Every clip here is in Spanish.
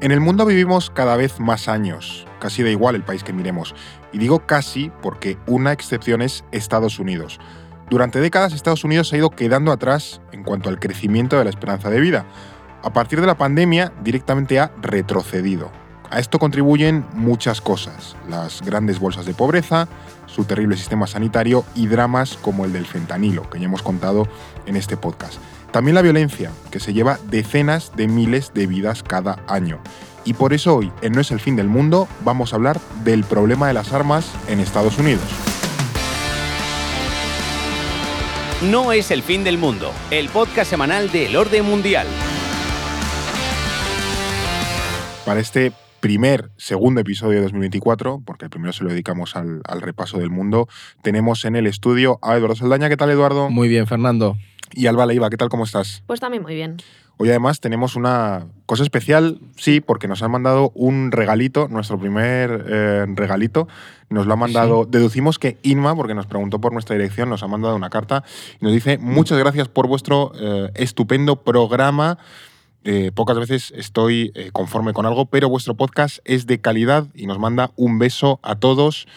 En el mundo vivimos cada vez más años, casi da igual el país que miremos. Y digo casi porque una excepción es Estados Unidos. Durante décadas Estados Unidos ha ido quedando atrás en cuanto al crecimiento de la esperanza de vida. A partir de la pandemia directamente ha retrocedido. A esto contribuyen muchas cosas, las grandes bolsas de pobreza, su terrible sistema sanitario y dramas como el del fentanilo, que ya hemos contado en este podcast. También la violencia, que se lleva decenas de miles de vidas cada año. Y por eso hoy, en No es el fin del mundo, vamos a hablar del problema de las armas en Estados Unidos. No es el fin del mundo, el podcast semanal del orden mundial. Para este primer, segundo episodio de 2024, porque el primero se lo dedicamos al, al repaso del mundo, tenemos en el estudio a Eduardo Saldaña. ¿Qué tal, Eduardo? Muy bien, Fernando. Y Alba Leiva, ¿qué tal? ¿Cómo estás? Pues también muy bien. Hoy además tenemos una cosa especial, sí, porque nos han mandado un regalito, nuestro primer eh, regalito. Nos lo ha mandado, deducimos que Inma, porque nos preguntó por nuestra dirección, nos ha mandado una carta y nos dice muchas gracias por vuestro eh, estupendo programa. Eh, pocas veces estoy conforme con algo, pero vuestro podcast es de calidad y nos manda un beso a todos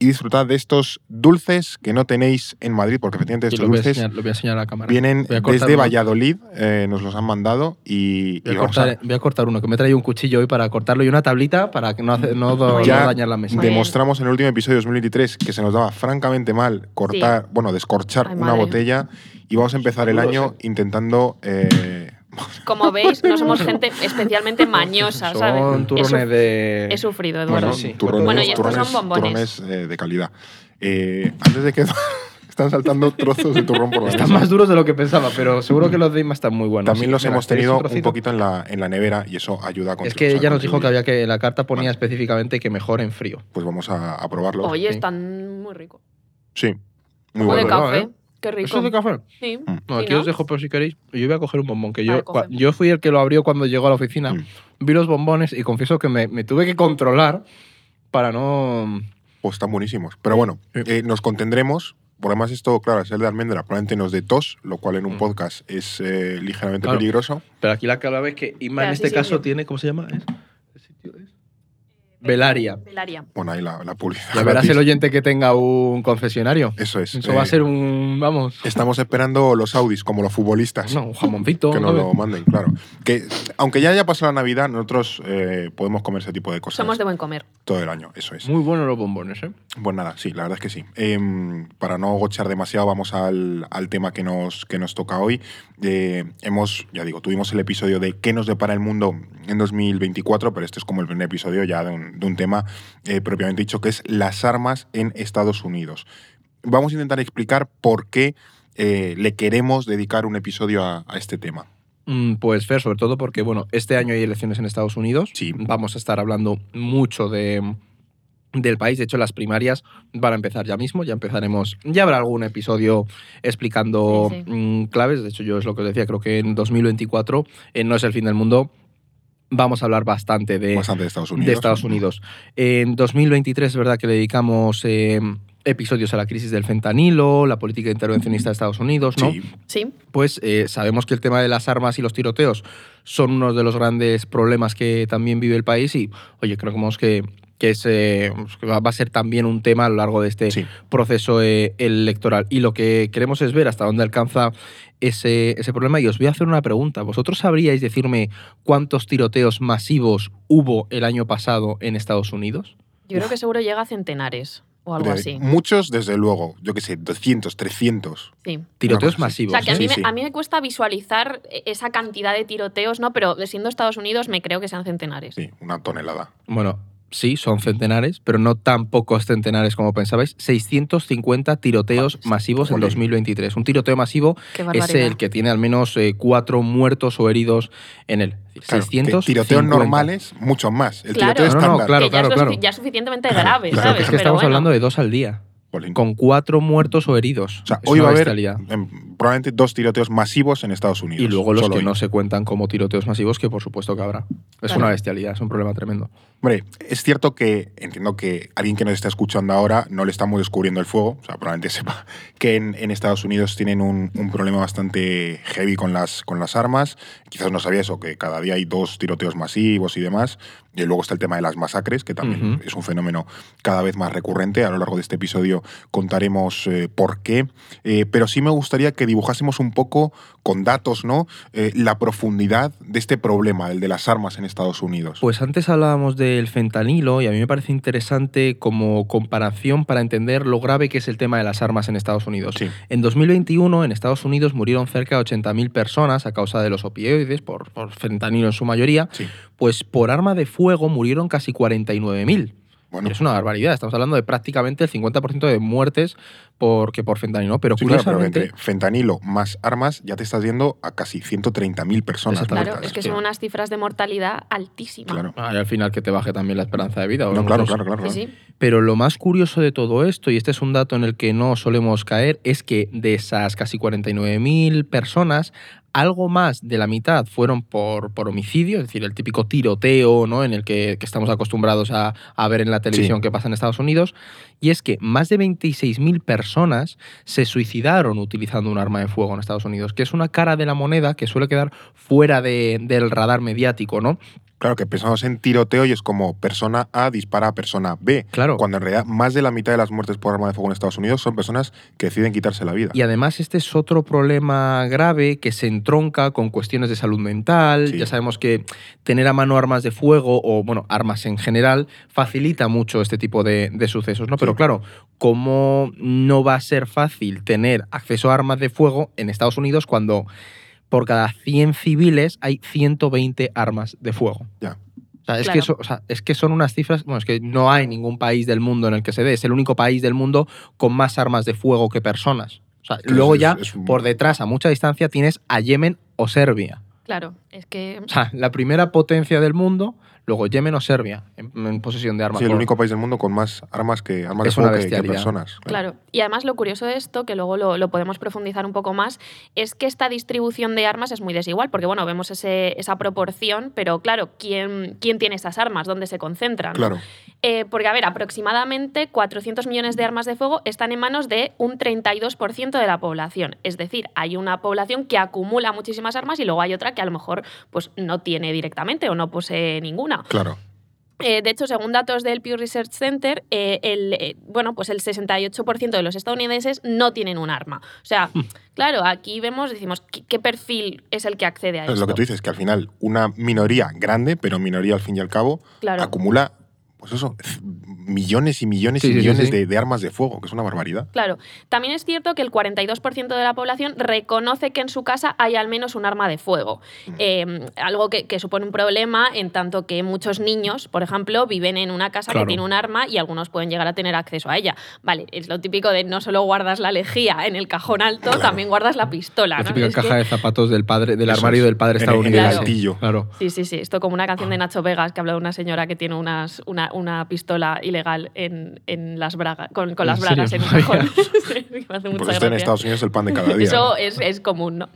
y disfrutad de estos dulces que no tenéis en Madrid, porque efectivamente estos lo, voy a dulces enseñar, lo voy a enseñar a la cámara. vienen a desde uno. Valladolid, eh, nos los han mandado y, Voy y a, vamos cortar, voy a cortar uno, que me he traído un cuchillo hoy para cortarlo y una tablita para que no, hace- no, do- Muy no Ya dañar la mesa. Demostramos en el último episodio de 2023 que se nos daba francamente mal cortar, bueno, descorchar Ay, una madre. botella y vamos a empezar el año intentando... eh, Como veis, no somos gente especialmente mañosa, ¿sabes? Son He turrones suf- de... He sufrido, bueno, Eduardo. sí. turrones, Bueno, y estos son bombones. turrones, eh, de calidad. Eh, antes de que... están saltando trozos de turrón por la Están mesa. más duros de lo que pensaba, pero seguro que los de Inma están muy buenos. También los mira, hemos ¿queréis tenido un, poquito en la, en la nevera y eso ayuda a Es que ella nos dijo que había que la carta ponía Vale. específicamente que mejor en frío. Pues vamos a, a probarlos. Oye, Sí. están muy ricos. Sí, muy O de bueno. bueno, café. ¿eh? Qué rico. ¿Eso es de café? Sí. Mm. No, ¿Sí, aquí no? os dejo por si queréis. Yo voy a coger un bombón, que yo, Vale, yo fui el que lo abrió cuando llegó a la oficina. Mm. Vi los bombones y confieso que me, me tuve que controlar para no... Pues están buenísimos. Pero bueno, Sí. eh, nos contendremos. Por además, esto, claro, al ser de almendra, probablemente nos dé tos, lo cual en un Mm. podcast es eh, ligeramente Claro. peligroso. Pero aquí la clave es que Inma en Espera, este sí, sí, caso sí. tiene, ¿cómo se llama? ¿Es? Velaria. Velaria. Bueno, ahí la, la publicidad. Ya verás gratis. el oyente que tenga un concesionario. Eso es. Eso va a eh, ser un, vamos, Estamos esperando los Audis, como los futbolistas. no, un jamoncito. Que nos lo manden, claro. Que aunque ya haya pasado la Navidad, nosotros eh, podemos comer ese tipo de cosas Somos de buen comer. todo el año. Eso es. Muy buenos los bombones, ¿eh? Pues nada, sí, la verdad es que sí. Em, para no gochar demasiado, vamos al, al tema que nos, que nos toca hoy. Eh, hemos, ya digo, tuvimos el episodio de qué nos depara el mundo en 2024, pero este es como el primer episodio ya de un, de un tema eh, propiamente dicho, que es las armas en Estados Unidos. Vamos a intentar explicar por qué eh, le queremos dedicar un episodio a, a este tema. Mm, Pues Fer, sobre todo porque, bueno, este año hay elecciones en Estados Unidos. Sí. Vamos a estar hablando mucho de, del país. De hecho, las primarias van a empezar ya mismo. Ya empezaremos. Ya habrá algún episodio explicando Sí, sí. mm, claves. De hecho, yo es lo que os decía. Creo que en 2024, en No es el fin del mundo, vamos a hablar bastante de, Bastante de Estados Unidos. de Estados Unidos. En 2023 es verdad que le dedicamos eh, episodios a la crisis del fentanilo, la política intervencionista de Estados Unidos, ¿no? Sí, Sí. Pues eh, sabemos que el tema de las armas y los tiroteos son uno de los grandes problemas que también vive el país y, oye, creemos que, que, es, eh, que va va a ser también un tema a lo largo de este sí. proceso eh, electoral. Y lo que queremos es ver hasta dónde alcanza ese, ese problema. Y os voy a hacer una pregunta. ¿Vosotros sabríais decirme cuántos tiroteos masivos hubo el año pasado en Estados Unidos? Yo creo que seguro llega a centenares o algo De- así. Muchos, desde luego. Yo qué sé, 200, 300. Sí. Tiroteos así. O masivos. sea, que a ¿eh? mí, Sí, me, sí. a mí me cuesta visualizar esa cantidad de tiroteos, ¿no? Pero siendo Estados Unidos me creo que sean centenares. Sí, una tonelada. Bueno, sí, son centenares, pero no tan pocos centenares como pensabais. 650 tiroteos masivos en Jolín. 2023. Un tiroteo masivo es el que tiene al menos eh, cuatro muertos o heridos en él. Claro, que 650. tiroteos normales, muchos más. El Claro. tiroteo No, no, estándar. claro, que ya, es ya es suficientemente grave, claro, ¿sabes? Es que Pero estamos bueno. hablando de dos al día, Jolín. con cuatro muertos o heridos. O sea, Es hoy va a haber em, probablemente dos tiroteos masivos en Estados Unidos. Y luego los que hoy. no se cuentan como tiroteos masivos, que por supuesto que habrá. Es Claro. una bestialidad, es un problema tremendo. Hombre, es cierto que entiendo que alguien que nos está escuchando ahora no le estamos descubriendo el fuego, o sea, probablemente sepa que en, en Estados Unidos tienen un, un problema bastante heavy con las, con las armas. Quizás no sabía eso, que cada día hay dos tiroteos masivos y demás. Y luego está el tema de las masacres, que también es un fenómeno cada vez más recurrente. A lo largo de este episodio contaremos eh, por qué. Eh, pero sí me gustaría que dibujásemos un poco con datos, ¿no? Eh, la profundidad de este problema, el de las armas en Estados Unidos. Pues antes hablábamos del fentanilo y a mí me parece interesante como comparación para entender lo grave que es el tema de las armas en Estados Unidos. Sí. En 2021 en Estados Unidos murieron cerca de 80.000 personas a causa de los opioides, por, por fentanilo en su mayoría, Sí. pues por arma de fuego murieron casi 49.000. Bueno, Es una barbaridad, estamos hablando de prácticamente el 50% de muertes por, que por fentanilo, pero Sí, claro, pero curiosamente... entre fentanilo más armas ya te estás yendo a casi 130.000 personas Exactamente. Claro, muertas. es que son unas cifras de mortalidad altísimas. Claro. Ah, y al final que te baje también la esperanza de vida. o No, claro, claro, claro. Sí, claro. sí. Pero lo más curioso de todo esto, y este es un dato en el que no solemos caer, es que de esas casi 49.000 personas, algo más de la mitad fueron por, por homicidio, es decir, el típico tiroteo ¿no? en el que, que estamos acostumbrados a, a ver en la televisión Sí. que pasa en Estados Unidos. Y es que más de 26.000 personas se suicidaron utilizando un arma de fuego en Estados Unidos, que es una cara de la moneda que suele quedar fuera de- del radar mediático, ¿no? Claro, que pensamos en tiroteo y es como persona A dispara a persona B. Claro. Cuando en realidad más de la mitad de las muertes por arma de fuego en Estados Unidos son personas que deciden quitarse la vida. Y además este es otro problema grave que se entronca con cuestiones de salud mental. Sí. Ya sabemos que tener a mano armas de fuego o, bueno, armas en general facilita mucho este tipo de, de sucesos, ¿no? Pero claro, ¿cómo no va a ser fácil tener acceso a armas de fuego en Estados Unidos cuando por cada 100 civiles hay 120 armas de fuego? Ya. O sea, es, Claro. que eso- o sea, es que son unas cifras, bueno, es que no hay ningún país del mundo en el que se dé, es el único país del mundo con más armas de fuego que personas. O sea, Que luego es- ya, es un- por detrás, a mucha distancia, tienes a Yemen o Serbia. Claro, es que O sea, la primera potencia del mundo, luego Yemen o Serbia, en, en posesión de armas. Sí, el único país del mundo con más armas que armas Es de una fuego que- personas. Claro, y además lo curioso de esto, que luego lo, lo podemos profundizar un poco más, es que esta distribución de armas es muy desigual, porque bueno, vemos ese- esa proporción, pero claro, ¿quién, ¿quién tiene esas armas? ¿Dónde se concentran? Claro. Eh, porque, a ver, aproximadamente 400 millones de armas de fuego están en manos de un 32% de la población. Es decir, hay una población que acumula muchísimas armas y luego hay otra que a lo mejor pues, no tiene directamente o no posee ninguna. Claro. Eh, de hecho, según datos del Pew Research Center, eh, el, eh, bueno, pues el 68% de los estadounidenses no tienen un arma. O sea, Hmm. claro, aquí vemos, decimos, ¿qué, qué perfil es el que accede a Es esto? lo que tú dices, que al final una minoría grande, pero minoría al fin y al cabo, Claro. acumula, pues eso, millones y millones Sí, y sí, millones sí. De, de armas de fuego, que es una barbaridad. Claro, también es cierto que el 42% de la población reconoce que en su casa hay al menos un arma de fuego. Mm. Eh, algo que, que supone un problema en tanto que muchos niños, por ejemplo, viven en una casa Claro. que tiene un arma y algunos pueden llegar a tener acceso a ella. Vale, es lo típico de no solo guardas la lejía en el cajón alto, Claro. también guardas la pistola. La ¿no? típica Es que- caja de zapatos del padre, del Eso armario es. del padre En el- en el estadounidense. altillo. Claro. Sí, sí, sí. Esto como una canción de Nacho Vegas que habla de una señora que tiene unas, una, una pistola ilegal en, en las bragas, con, con las ¿En serio? bragas en un cajón. Pues esto en. Estados Unidos es el pan de cada día. Eso ¿no? es, es común, ¿no?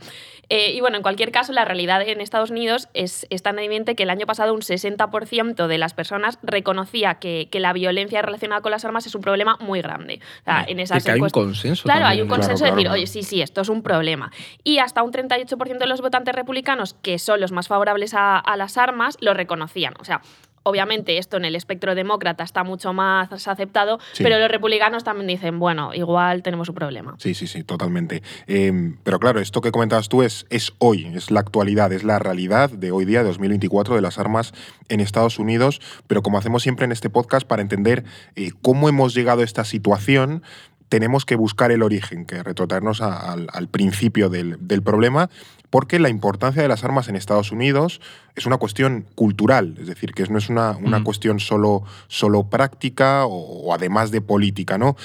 Eh, y bueno, en cualquier caso, la realidad en Estados Unidos es, es tan evidente que el año pasado un 60% de las personas reconocía que, que la violencia relacionada con las armas es un problema muy grande. O sea, en esas que hay un consenso. Claro, hay también, un ¿no? consenso Claro, de decir, claro. oye, sí, sí, esto es un problema. Y hasta un 38% de los votantes republicanos, que son los más favorables a, a las armas, lo reconocían. O sea, obviamente esto en el espectro demócrata está mucho más aceptado, Sí. pero los republicanos también dicen, bueno, igual tenemos un problema. Sí, sí, sí, totalmente. Eh, pero claro, esto que comentabas tú es, es hoy, es la actualidad, es la realidad de hoy día, de 2024, de las armas en Estados Unidos. Pero como hacemos siempre en este podcast, para entender eh, cómo hemos llegado a esta situación, tenemos que buscar el origen, que retrotraernos a- al, al principio del, del problema, porque la importancia de las armas en Estados Unidos es una cuestión cultural, es decir, que no es una, una Mm. cuestión solo, solo práctica o, o además de política, ¿no?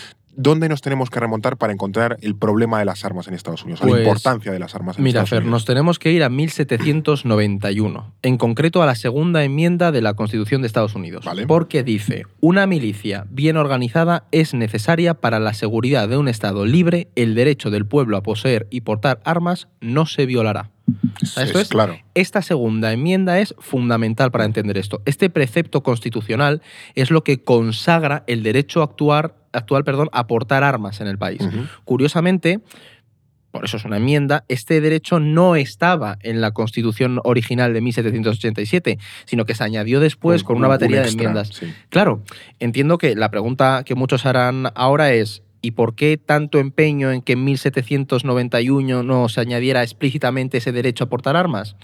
¿Dónde nos tenemos que remontar para encontrar el problema de las armas en Estados Unidos? la Pues, importancia de las armas en Mira, Estados Fer, Unidos. nos tenemos que ir a 1791, en concreto a la segunda enmienda de la Constitución de Estados Unidos, Vale. porque dice, una milicia bien organizada es necesaria para la seguridad de un Estado libre, el derecho del pueblo a poseer y portar armas no se violará. Es- Esto es es- claro. Esta segunda enmienda es fundamental para entender esto. Este precepto constitucional es lo que consagra el derecho a actuar, actual perdón, a portar armas en el país. Curiosamente, por eso es una enmienda, este derecho no estaba en la Constitución original de 1787, sino que se añadió después Un- con una un- un batería de enmiendas. sí. Claro, entiendo que la pregunta que muchos harán ahora es ¿y por qué tanto empeño en que en 1791 no se añadiera explícitamente ese derecho a portar armas?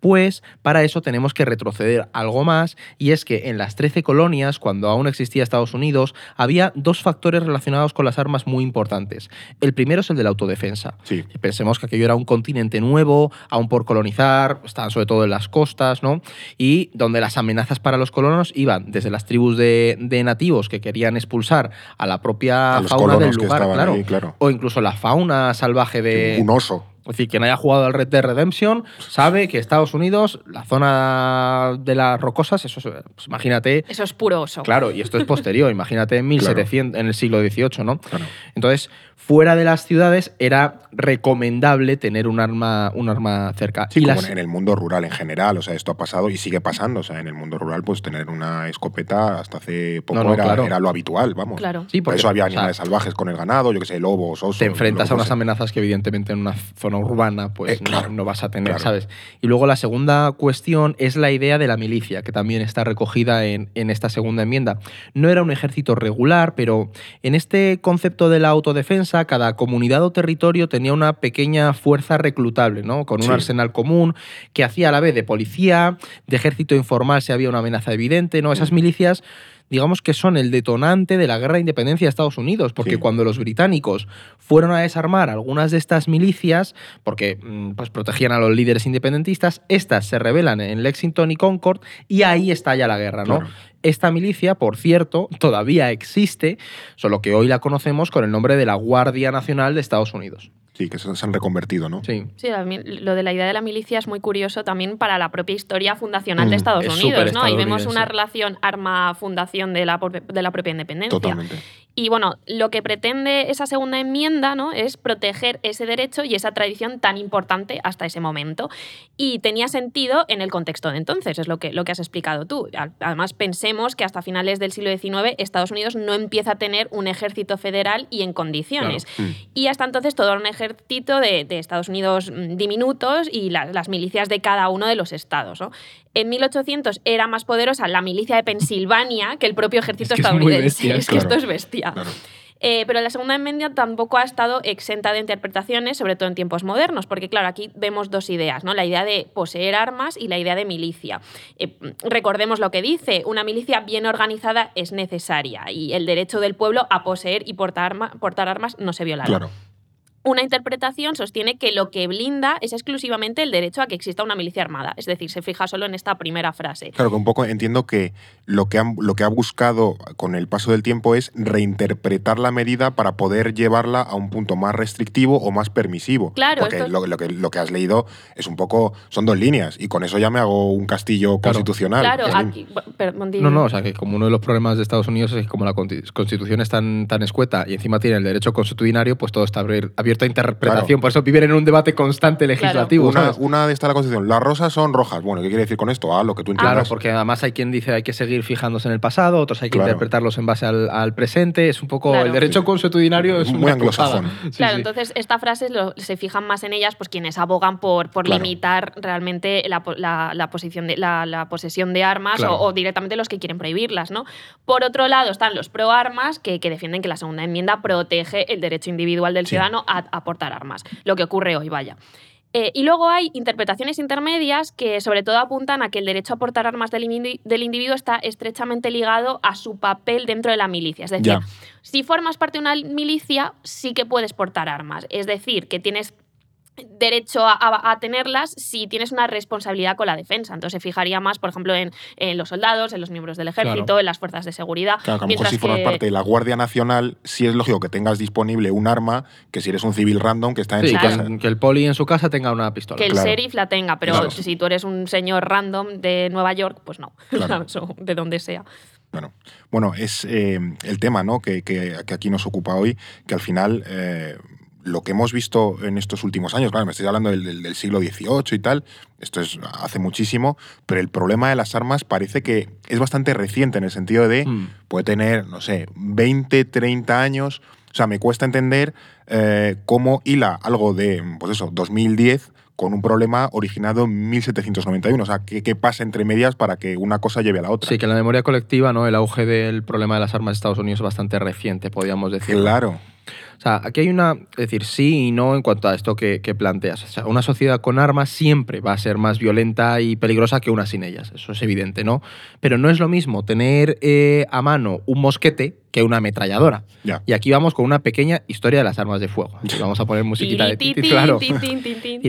Pues para eso tenemos que retroceder algo más y es que en las 13 colonias, cuando aún existía Estados Unidos, había dos factores relacionados con las armas muy importantes. El primero es el de la autodefensa. sí. Pensemos que aquello era un continente nuevo, aún por colonizar, estaban sobre todo en las costas, ¿no? Y donde las amenazas para los colonos iban desde las tribus de, de nativos que querían expulsar a la propia A fauna del lugar, estaban claro. ahí, claro. O incluso la fauna salvaje de, Un oso. es decir, quien haya jugado al Red Dead Redemption sabe que Estados Unidos, la zona de las rocosas, eso es, pues imagínate, Eso es puro oso. claro, y esto es posterior, imagínate en 1700, en el siglo XVIII, ¿no? Claro. Entonces, fuera de las ciudades era recomendable tener un arma, un arma cerca. Sí, y como las- en el mundo rural en general, o sea, esto ha pasado y sigue pasando, o sea, en el mundo rural, pues tener una escopeta hasta hace poco No, no, era, claro. era lo habitual, vamos. Claro. Sí, Por porque, eso había o sea, animales salvajes con el ganado, yo que sé, lobos, osos. te enfrentas a unas amenazas que evidentemente en una zona urbana pues Eh, claro, no, no vas a tener, claro. ¿sabes? Y luego la segunda cuestión es la idea de la milicia, que también está recogida en, en esta segunda enmienda. No era un ejército regular, pero en este concepto de la autodefensa, cada comunidad o territorio tenía una pequeña fuerza reclutable, ¿no? Con un Sí. arsenal común que hacía a la vez de policía, de ejército informal si había una amenaza evidente, ¿no? Esas milicias digamos que son el detonante de la guerra de independencia de Estados Unidos, porque Sí. cuando los británicos fueron a desarmar algunas de estas milicias, porque mm, pues, protegían a los líderes independentistas, estas se rebelan en Lexington y Concord y ahí estalla la guerra, ¿no? Claro. Esta milicia, por cierto, todavía existe, solo que hoy la conocemos con el nombre de la Guardia Nacional de Estados Unidos. Sí, que se, se han reconvertido, ¿no? Sí. Sí, lo de la idea de la milicia es muy curioso también para la propia historia fundacional Mm, de Estados es Unidos, ¿no? Ahí vemos una relación arma-fundación de, la, de la propia independencia. Totalmente. Y bueno, lo que pretende esa segunda enmienda ¿no? es proteger ese derecho y esa tradición tan importante hasta ese momento. Y tenía sentido en el contexto de entonces, es lo que, lo que has explicado tú. Además, pensemos que hasta finales del siglo XIX Estados Unidos no empieza a tener un ejército federal y en condiciones. Mm. Y hasta entonces todo era un ejército de, de Estados Unidos mm, diminutos y la- las milicias de cada uno de los estados. ¿no? En 1800 era más poderosa la milicia de Pensilvania que el propio ejército Es que es estadounidense. bestia, es que claro. esto es bestia. Claro. Eh, pero la segunda enmienda tampoco ha estado exenta de interpretaciones, sobre todo en tiempos modernos, porque claro, aquí vemos dos ideas, ¿no? La idea de poseer armas y la idea de milicia. Eh, recordemos lo que dice, una milicia bien organizada es necesaria y el derecho del pueblo a poseer y portar, arma- portar armas no se violará. Claro. Una interpretación sostiene que lo que blinda es exclusivamente el derecho a que exista una milicia armada, es decir, se fija solo en esta primera frase. Claro, que un poco entiendo que lo que, han- lo que ha buscado con el paso del tiempo es reinterpretar la medida para poder llevarla a un punto más restrictivo o más permisivo. Claro, Porque esto- lo, lo que, lo que has leído es un poco. Son dos líneas y con eso ya me hago un castillo Claro. constitucional. Claro, aquí. perdón, No, no, o sea que como uno de los problemas de Estados Unidos es que como la constitución es tan, tan escueta y encima tiene el derecho constitucionario, pues todo está abrir- abierto a interpretación. Por eso viven en un debate constante legislativo. Una, de esta la Constitución. Las rosas son rojas. Bueno, ¿qué quiere decir con esto? Ah, lo que tú entiendas. Claro, porque además hay quien dice hay que seguir fijándose en el pasado, otros hay que Claro. interpretarlos en base al, al presente. Es un poco. Claro. El derecho Sí. constitucionario es Muy una anglosajón. Sí, Claro, sí. entonces estas frases se fijan más en ellas pues quienes abogan por, por Claro. limitar realmente la, la- la posición de, la, la posesión de armas Claro. o, o directamente los que quieren prohibirlas, ¿no? Por otro lado están los pro armas que, que defienden que la segunda enmienda protege el derecho individual del Sí. ciudadano a, a portar armas, lo que ocurre hoy, vaya. Eh, y luego hay interpretaciones intermedias que sobre todo apuntan a que el derecho a portar armas del, indi- del individuo está estrechamente ligado a su papel dentro de la milicia. Es decir, Ya. si formas parte de una milicia, sí que puedes portar armas. Es decir, que tienes derecho a, a- a tenerlas si tienes una responsabilidad con la defensa. Entonces se fijaría más, por ejemplo, en, en los soldados, en los miembros del ejército, Claro. en las fuerzas de seguridad. Claro, que a lo mejor mientras si formas que- parte de la Guardia Nacional, sí es lógico que tengas disponible un arma que si eres un civil random que está en Sí, su casa. que el poli en su casa tenga una pistola. que el Claro. sheriff la tenga, pero Claro. si tú eres un señor random de Nueva York, pues no, de donde sea. Bueno, bueno es eh, el tema ¿no? que, que- que aquí nos ocupa hoy, que al final eh, lo que hemos visto en estos últimos años, claro, me estoy hablando del, del- del siglo XVIII y tal, esto es hace muchísimo, pero el problema de las armas parece que es bastante reciente en el sentido de, Mm. puede tener, no sé, 20, 30 años, o sea, me cuesta entender eh, cómo hila algo de, pues eso, 2010 con un problema originado en 1791. O sea, ¿qué, qué pasa entre medias para que una cosa lleve a la otra? Sí, que la memoria colectiva, ¿no? El auge del problema de las armas de Estados Unidos es bastante reciente, podríamos decir. Claro. O sea, aquí hay una, es decir, sí y no en cuanto a esto que, que planteas. O sea, una sociedad con armas siempre va a ser más violenta y peligrosa que una sin ellas, eso es evidente, ¿no? Pero no es lo mismo tener eh, a mano un mosquete que una ametralladora. Ya. Y aquí vamos con una pequeña historia de las armas de fuego. Vamos a poner musiquita de titi, claro.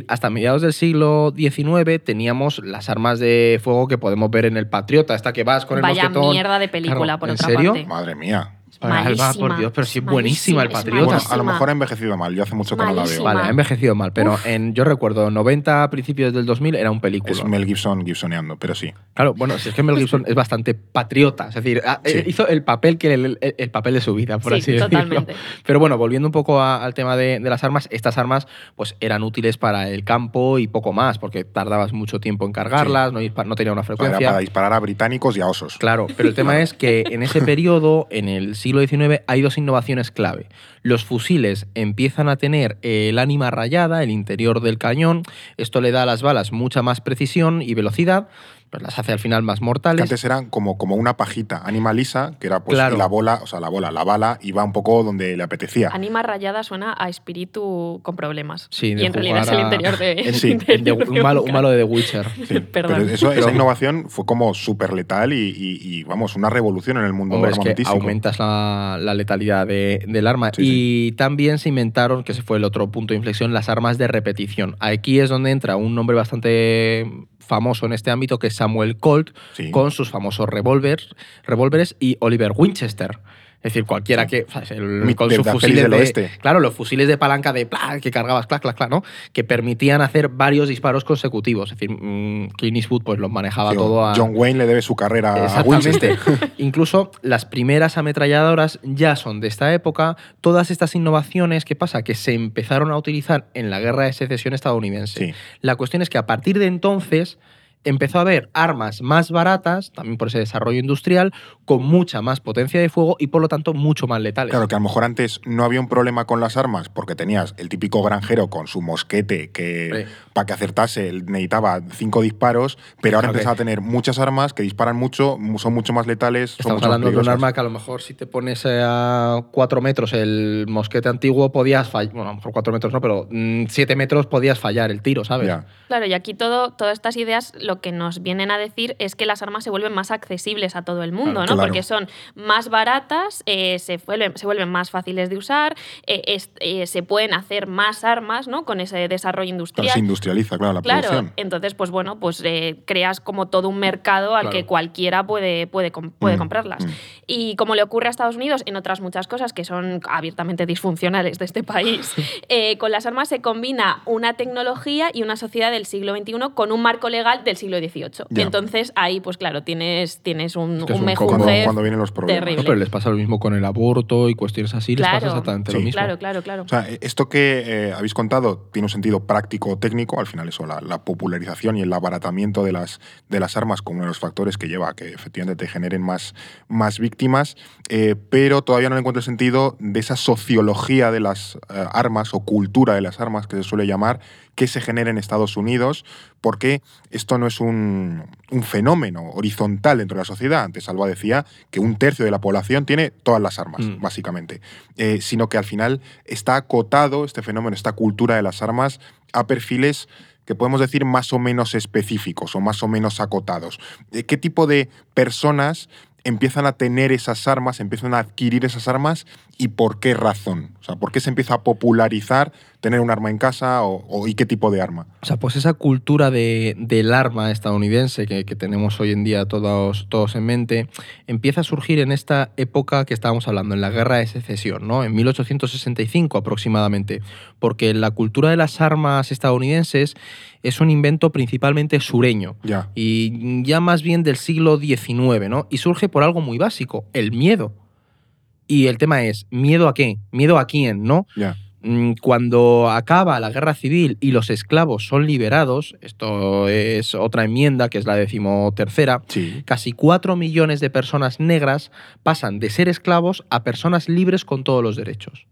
Hasta mediados del siglo XIX teníamos las armas de fuego que podemos ver en el Patriota, esta que vas con el Vaya mosquetón. mierda de película, Claro, por ¿en otra serio? parte. Madre mía. Alba, Malísima, por Dios, pero sí es malísima, buenísima el es Patriota. Bueno, a lo Malísima. mejor ha envejecido mal. Yo hace mucho que no la veo. Malísima. Vale, ha envejecido mal, pero en, yo recuerdo 90 a principios del 2000 era un película. Es Mel Gibson gibsoneando, pero sí. Claro, bueno, si es que Mel Gibson es bastante patriota, es decir, Sí. hizo el papel que el, el- el papel de su vida, por Sí, así decirlo. totalmente. Pero bueno, volviendo un poco a- al tema de, de las armas, estas armas pues eran útiles para el campo y poco más, porque tardabas mucho tiempo en cargarlas, no, dispa- no tenía una Era frecuencia. para disparar a británicos y a osos. Claro, pero el tema es que en ese periodo, en el siglo XIX, hay dos innovaciones clave. Los fusiles empiezan a tener el ánima rayada, el interior del cañón. Esto le da a las balas mucha más precisión y velocidad, pues las hace al final más Que mortales. antes eran como, como una pajita animalisa, que era pues Claro. la bola, o sea, la bola, la bala iba un poco donde le apetecía. Anima rayada suena a espíritu con problemas. Sí, de y en realidad es el a- interior de. Sí, The- un, malo, un malo de The Witcher. Sí, Perdón. Pero eso, esa innovación fue como súper letal y, y- y, vamos, una revolución en el mundo Hombre, es que aumentas la, la letalidad de- del arma. Sí, y también se inventaron, que ese fue el otro punto de inflexión, las armas de repetición. Aquí es donde entra un nombre bastante famoso en este ámbito, que es Samuel Colt, Sí. con sus famosos revólveres y Oliver Winchester. Es decir, cualquiera que. o sea, el- Mi- con de sus las pelis fusiles del de. oeste. Claro, los fusiles de palanca de ¡plá! que cargabas, clac, clac, clac, ¿no? Que permitían hacer varios disparos consecutivos. Es decir, mm, Clint Eastwood pues, los manejaba Sí, todo a. John Wayne le debe su carrera a. Winchester. Incluso las primeras ametralladoras ya son de esta época. Todas estas innovaciones, ¿qué pasa? Que se empezaron a utilizar en la guerra de secesión estadounidense. Sí. La cuestión es que a partir de entonces empezó a haber armas más baratas, también por ese desarrollo industrial, con mucha más potencia de fuego y por lo tanto mucho más letales. Claro, que a lo mejor antes no había un problema con las armas porque tenías el típico granjero con su mosquete que Sí. para que acertase necesitaba cinco disparos, pero ahora Claro que- empezaba a tener muchas armas que disparan mucho, mu- son mucho más letales. son Estamos hablando de un arma que a lo mejor si te pones a cuatro metros el mosquete antiguo podías fallar, bueno, a lo mejor cuatro metros no, pero mm, siete metros podías fallar el tiro, ¿sabes? Ya. Claro, y aquí todo, todas estas ideas lo que nos vienen a decir es que las armas se vuelven más accesibles a todo el mundo, ¿no? claro. Porque son más baratas, eh, se, vuelven, se vuelven más fáciles de usar, eh, es- eh, se pueden hacer más armas, ¿no? Con ese desarrollo industrial. se industrializa, claro, la Claro, producción. entonces, pues bueno, pues creas como todo un mercado al Claro. que cualquiera puede, puede, puede Mm, comprarlas. mm. Y como le ocurre a Estados Unidos en otras muchas cosas que son abiertamente disfuncionales de este país, con las armas se combina una tecnología y una sociedad del siglo XXI con un marco legal del siglo XVIII. Ya. Entonces ahí, pues claro, tienes, tienes un, Es que es un un Cuando, vienen los problemas. terrible. No, pero les pasa lo mismo con el aborto y cuestiones así, les pasa exactamente lo Sí. mismo. Claro, claro, claro. O sea, esto que eh, habéis contado tiene un sentido práctico técnico, al final eso, la, la popularización y el abaratamiento de las, de las armas como uno de los factores que lleva a que efectivamente te generen más, más víctimas, eh, pero todavía no le encuentro el sentido de esa sociología de las eh, armas o cultura de las armas que se suele llamar, que se genera en Estados Unidos, porque esto no es un, un fenómeno horizontal dentro de la sociedad. Antes Alba decía que un tercio de la población tiene todas las armas, Mm. básicamente. Eh, sino que al final está acotado este fenómeno, esta cultura de las armas, a perfiles que podemos decir más o menos específicos o más o menos acotados. Eh, ¿Qué tipo de personas empiezan a tener esas armas, empiezan a adquirir esas armas y por qué razón? O sea, ¿por qué se empieza a popularizar tener un arma en casa o, y qué tipo de arma? O sea, pues esa cultura de- del arma estadounidense que, que tenemos hoy en día todos, todos en mente, empieza a surgir en esta época que estábamos hablando, en la Guerra de Secesión, ¿no? En 1865 aproximadamente, porque la cultura de las armas estadounidenses es un invento principalmente sureño Ya. y ya más bien del siglo XIX, ¿no? Y surge por algo muy básico, el miedo. Y el tema es, ¿miedo a qué? ¿Miedo a quién, no? Ya. Mm, Cuando acaba la guerra civil y los esclavos son liberados, esto es otra enmienda que es la decimotercera, Sí. casi cuatro millones de personas negras pasan de ser esclavos a personas libres con todos los derechos.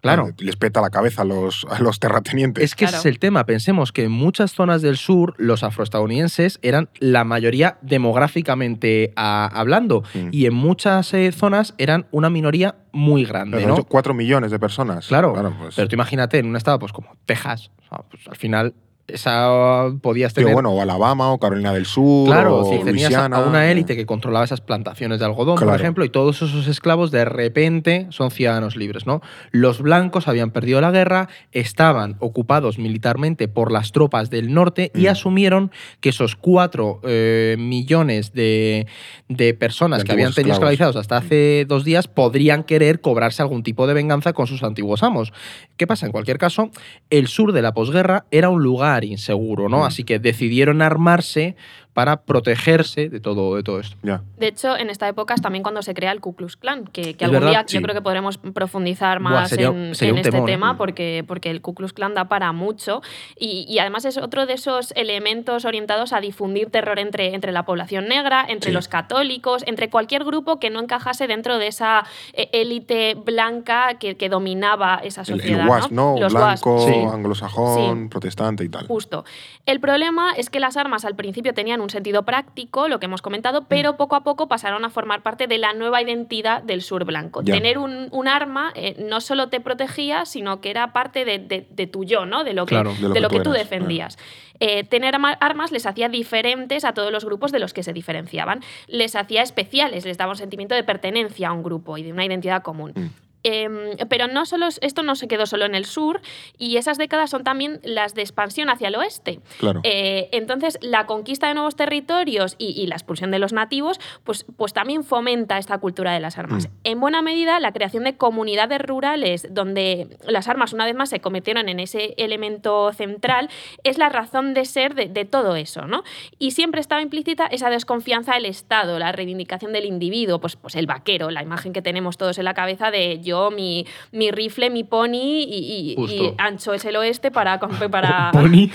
Claro. Les peta la cabeza a los, a los terratenientes. Es que ese Claro. es el tema. Pensemos que en muchas zonas del sur los afroestadounidenses eran la mayoría demográficamente a- hablando Mm. y en muchas eh, zonas eran una minoría muy grande. Pero ¿no? son Cuatro millones de personas. Claro, pues, pero tú imagínate en un estado pues como Texas, o sea, pues, al final esa podías tener bueno, o Alabama, o Carolina del Sur, Claro, o sí, tenías a- Luisiana. a una élite que controlaba esas plantaciones de algodón, por ejemplo, y todos esos esclavos de repente son ciudadanos libres, ¿no? Los blancos habían perdido la guerra, estaban ocupados militarmente por las tropas del norte y Mm. asumieron que esos cuatro eh, millones de, de personas De que habían tenido esclavos. esclavizados hasta hace dos días podrían querer cobrarse algún tipo de venganza con sus antiguos amos. ¿Qué pasa? En cualquier caso, el sur de la posguerra era un lugar inseguro, ¿no? Mm. Así que decidieron armarse para protegerse de todo, de todo esto. Ya. De hecho, en esta época es también cuando se crea el Ku Klux Klan, que, que algún verdad, día sí. yo creo que podremos profundizar Buah, más sería- en, sería en este temón, ¿eh? tema, Mm. porque, porque el Ku Klux Klan da para mucho y, y además es otro de esos elementos orientados a difundir terror entre, entre la población negra, entre Sí. los católicos, entre cualquier grupo que no encajase dentro de esa eh, élite blanca que, que dominaba esa El, sociedad. el WASP, ¿no? Los WASP, Blanco, sí. anglosajón, Sí. protestante y tal. Justo. El problema es que las armas al principio tenían un sentido práctico, lo que hemos Mm. comentado, pero poco a poco pasaron a formar parte de la nueva identidad del sur blanco. Ya. Tener un, un arma eh, no solo te protegía, sino que era parte de, de- de tu yo, ¿no? De lo que, Claro, de lo de que lo tú que tú eras, defendías. Eh, tener arma- armas les hacía diferentes a todos los grupos de los que se diferenciaban. Les hacía especiales, les daba un sentimiento de pertenencia a un grupo y de una identidad común. Mm. Em, pero no solo, esto no se quedó solo en el sur y esas décadas son también las de expansión hacia el oeste. Claro. Eh, entonces, la conquista de nuevos territorios y, y la expulsión de los nativos, pues, pues también fomenta esta cultura de las armas. Mm. En buena medida, la creación de comunidades rurales donde las armas una vez más se convirtieron en ese elemento central es la razón de ser de, de todo eso, ¿no? Y siempre estaba implícita esa desconfianza del Estado, la reivindicación del individuo, pues, pues el vaquero, la imagen que tenemos todos en la cabeza de yo, mi, mi rifle, mi pony y, y- Justo. y ancho es el oeste para... para Pony.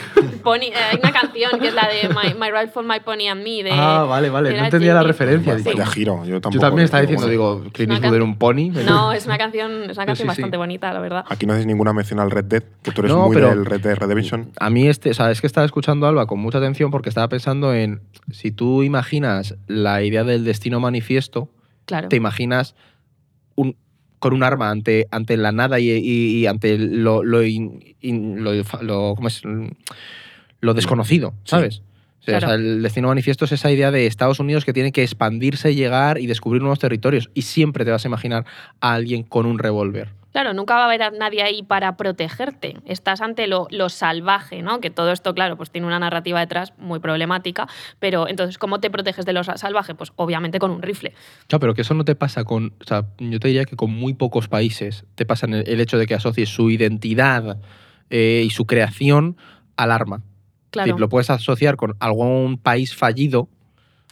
Pony, eh, hay una canción que es la de My, My Rifle, My Pony and Me. De, Ah, vale, vale. No entendía la referencia. Sí. Vaya giro. Yo, tampoco, Yo también estaba diciendo, digo, Clint Eastwood era un pony. No, es una canción, es una canción Sí, sí, bastante sí. bonita, la verdad. Aquí no haces ninguna mención al Red Dead, que tú eres No, muy pero- del Red Dead Redemption. A mí, este, o sea, es que estaba escuchando a Alba con mucha atención porque estaba pensando en si tú imaginas la idea del destino manifiesto, Claro. te imaginas un, con un arma ante, ante la nada y, y- y ante lo, lo, in- in- lo- lo- ¿cómo es? lo desconocido, Sí. ¿sabes? O sea, Claro. o sea, el destino manifiesto es esa idea de Estados Unidos que tiene que expandirse, llegar y descubrir nuevos territorios. Y siempre te vas a imaginar a alguien con un revólver. Claro, nunca va a haber nadie ahí para protegerte. Estás ante lo, lo salvaje, ¿no? Que todo esto, claro, pues tiene una narrativa detrás muy problemática. Pero entonces, ¿cómo te proteges de lo sa- salvaje? Pues obviamente con un rifle. Claro, pero que eso no te pasa con. O sea, yo te diría que con muy pocos países te pasa el, el hecho de que asocies su identidad eh, y su creación al arma. Es Claro. decir, lo puedes asociar con algún país fallido.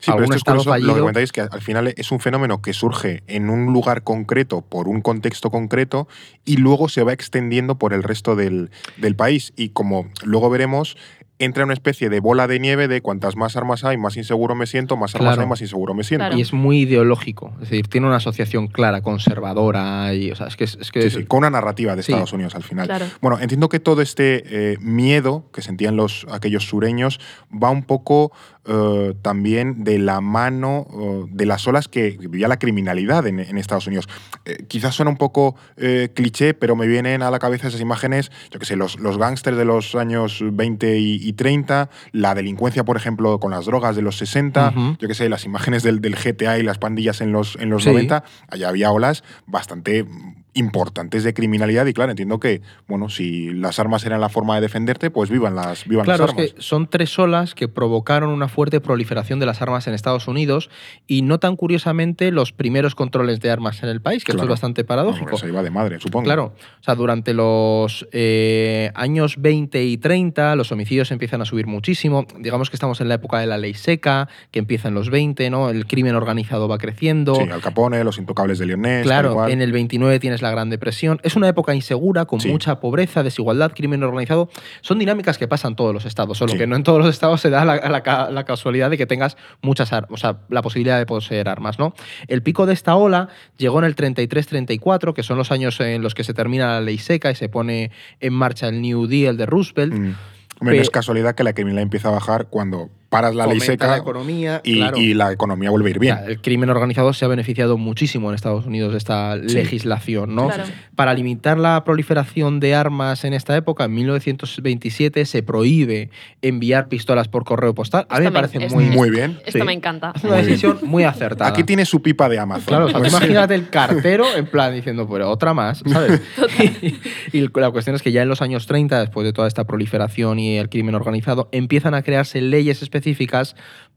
Sí, pero esto es curioso, lo que comentáis es que al final es un fenómeno que surge en un lugar concreto, por un contexto concreto, y luego se va extendiendo por el resto del, del país. Y como luego veremos, entra una especie de bola de nieve de cuantas más armas hay, más inseguro me siento, más armas Claro. hay, más inseguro me siento. Claro. Y es muy ideológico. Es decir, tiene una asociación clara, conservadora. Y, o sea, es que. Es, es que Sí, sí, con una narrativa de Sí. Estados Unidos al final. Claro. Bueno, entiendo que todo este eh, miedo que sentían los, aquellos sureños va un poco eh, también de la mano de las olas que vivía la criminalidad en, en Estados Unidos. Eh, quizás suena un poco eh, cliché, pero me vienen a la cabeza esas imágenes, yo que sé, los, los gángsters de los años 20 y, y 30, la delincuencia, por ejemplo, con las drogas de los 60, Ujú. yo que sé, las imágenes del, del GTA y las pandillas en los, en los Sí. 90, allá había olas bastante importantes de criminalidad y claro, entiendo que, bueno, si las armas eran la forma de defenderte, pues vivan las, vivan Claro, las es armas. que son tres olas que provocaron una fuerte proliferación de las armas en Estados Unidos y no tan curiosamente los primeros controles de armas en el país, que esto es Claro. bastante paradójico. porque se iba de madre, supongo. Claro, o sea, durante los eh, años 20 y 30 los homicidios empiezan a subir muchísimo. Digamos que estamos en la época de la ley seca, que empieza en los 20, ¿no? El crimen organizado va creciendo. Sí, Al Capone, los intocables de Lionel. Claro, en el 29 tienes la Gran Depresión. Es una época insegura, con Sí. mucha pobreza, desigualdad, crimen organizado. Son dinámicas que pasan en todos los estados, solo Sí. que no en todos los estados se da la, la ca- la casualidad de que tengas muchas armas, o sea, la posibilidad de poseer armas, ¿no? El pico de esta ola llegó en el 33-34, que son los años en los que se termina la ley seca y se pone en marcha el New Deal de Roosevelt. Mm. Hombre, no Pe- es casualidad que la criminalidad empieza a bajar cuando paras la ley seca la economía, y, claro. y la economía vuelve a ir bien. O sea, el crimen organizado se ha beneficiado muchísimo en Estados Unidos de esta Sí. legislación, ¿no? Claro. Para limitar la proliferación de armas en esta época, en 1927 se prohíbe enviar pistolas por correo postal. A mí me me- parece esto- muy, Muy bien. Esto Sí. me encanta. es una Muy bien. decisión muy acertada. Aquí tiene su pipa de Amazon. Claro, o sea, tú Pues- imagínate el cartero en plan diciendo, pero otra más, ¿sabes? y la cuestión es que ya en los años 30, después de toda esta proliferación y el crimen organizado, empiezan a crearse leyes específicas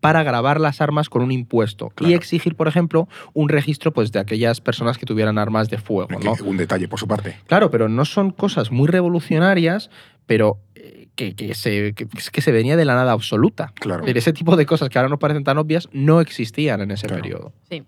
para grabar las armas con un impuesto y exigir, por ejemplo, un registro pues, de aquellas personas que tuvieran armas de fuego. Un detalle por su parte. Claro, pero no son cosas muy revolucionarias, pero eh, que, que se, que, que se venía de la nada absoluta. Claro. Decir, Ese tipo de cosas que ahora no parecen tan obvias no existían en ese Claro. periodo. Sí.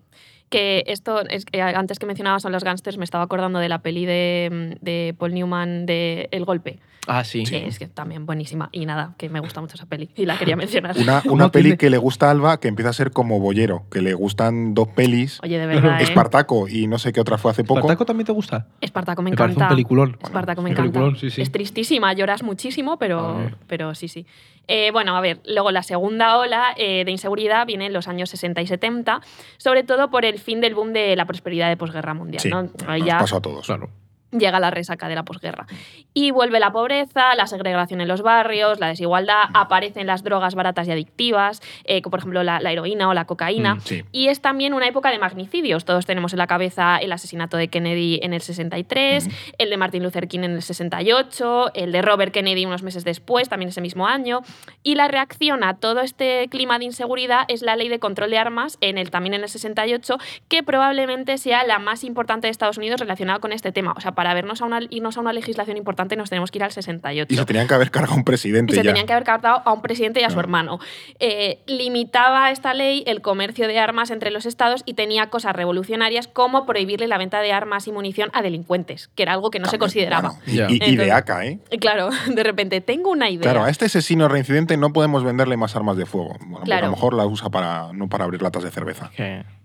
Que esto, es que antes que mencionabas a los gángsters, me estaba acordando de la peli de, de Paul Newman de El Golpe. Ah, sí. que Es que también buenísima. Y nada, que me gusta mucho esa peli. Y la quería mencionar. Una, ¿Cómo una peli tiene- que le gusta a Alba que empieza a ser como Bollero, que le gustan dos pelis. Oye, de verdad. ¿eh? Espartaco y no sé qué otra fue hace poco. ¿Espartaco también te gusta? Espartaco me Me parece un encanta. peliculón. Espartaco me encanta. peliculón, sí, sí. Es tristísima, lloras muchísimo, pero, pero sí, sí. Eh, bueno, a ver, luego la segunda ola eh, de inseguridad viene en los años 60 y 70, sobre todo por el fin del boom de la prosperidad de posguerra mundial. Sí, ¿no? Ahí nos ya pasó a todos. Claro. Llega la resaca de la posguerra. Y vuelve la pobreza, la segregación en los barrios, la desigualdad, aparecen las drogas baratas y adictivas, eh, como por ejemplo la, la heroína o la cocaína. Mm, sí. Y es también una época de magnicidios. Todos tenemos en la cabeza el asesinato de Kennedy en el 63, el de Martin Luther King en el 68, el de Robert Kennedy unos meses después, también ese mismo año. Y la reacción a todo este clima de inseguridad es la ley de control de armas en el, también en el 68, que probablemente sea la más importante de Estados Unidos relacionada con este tema. O sea, para vernos a una, irnos a una legislación importante nos tenemos que ir al 68. Y se tenían que haber cargado un presidente Y se ya. tenían que haber cargado a un presidente y a su hermano. Eh, limitaba esta ley el comercio de armas entre los estados y tenía cosas revolucionarias como prohibirle la venta de armas y munición a delincuentes, que era algo que no se consideraba. Bueno, y, Ya. y- y de ACA, ¿eh? Claro, de repente tengo una idea. Claro, a este asesino reincidente no podemos venderle más armas de fuego. Bueno, pues Claro. a lo mejor la usa para no para abrir latas de cerveza.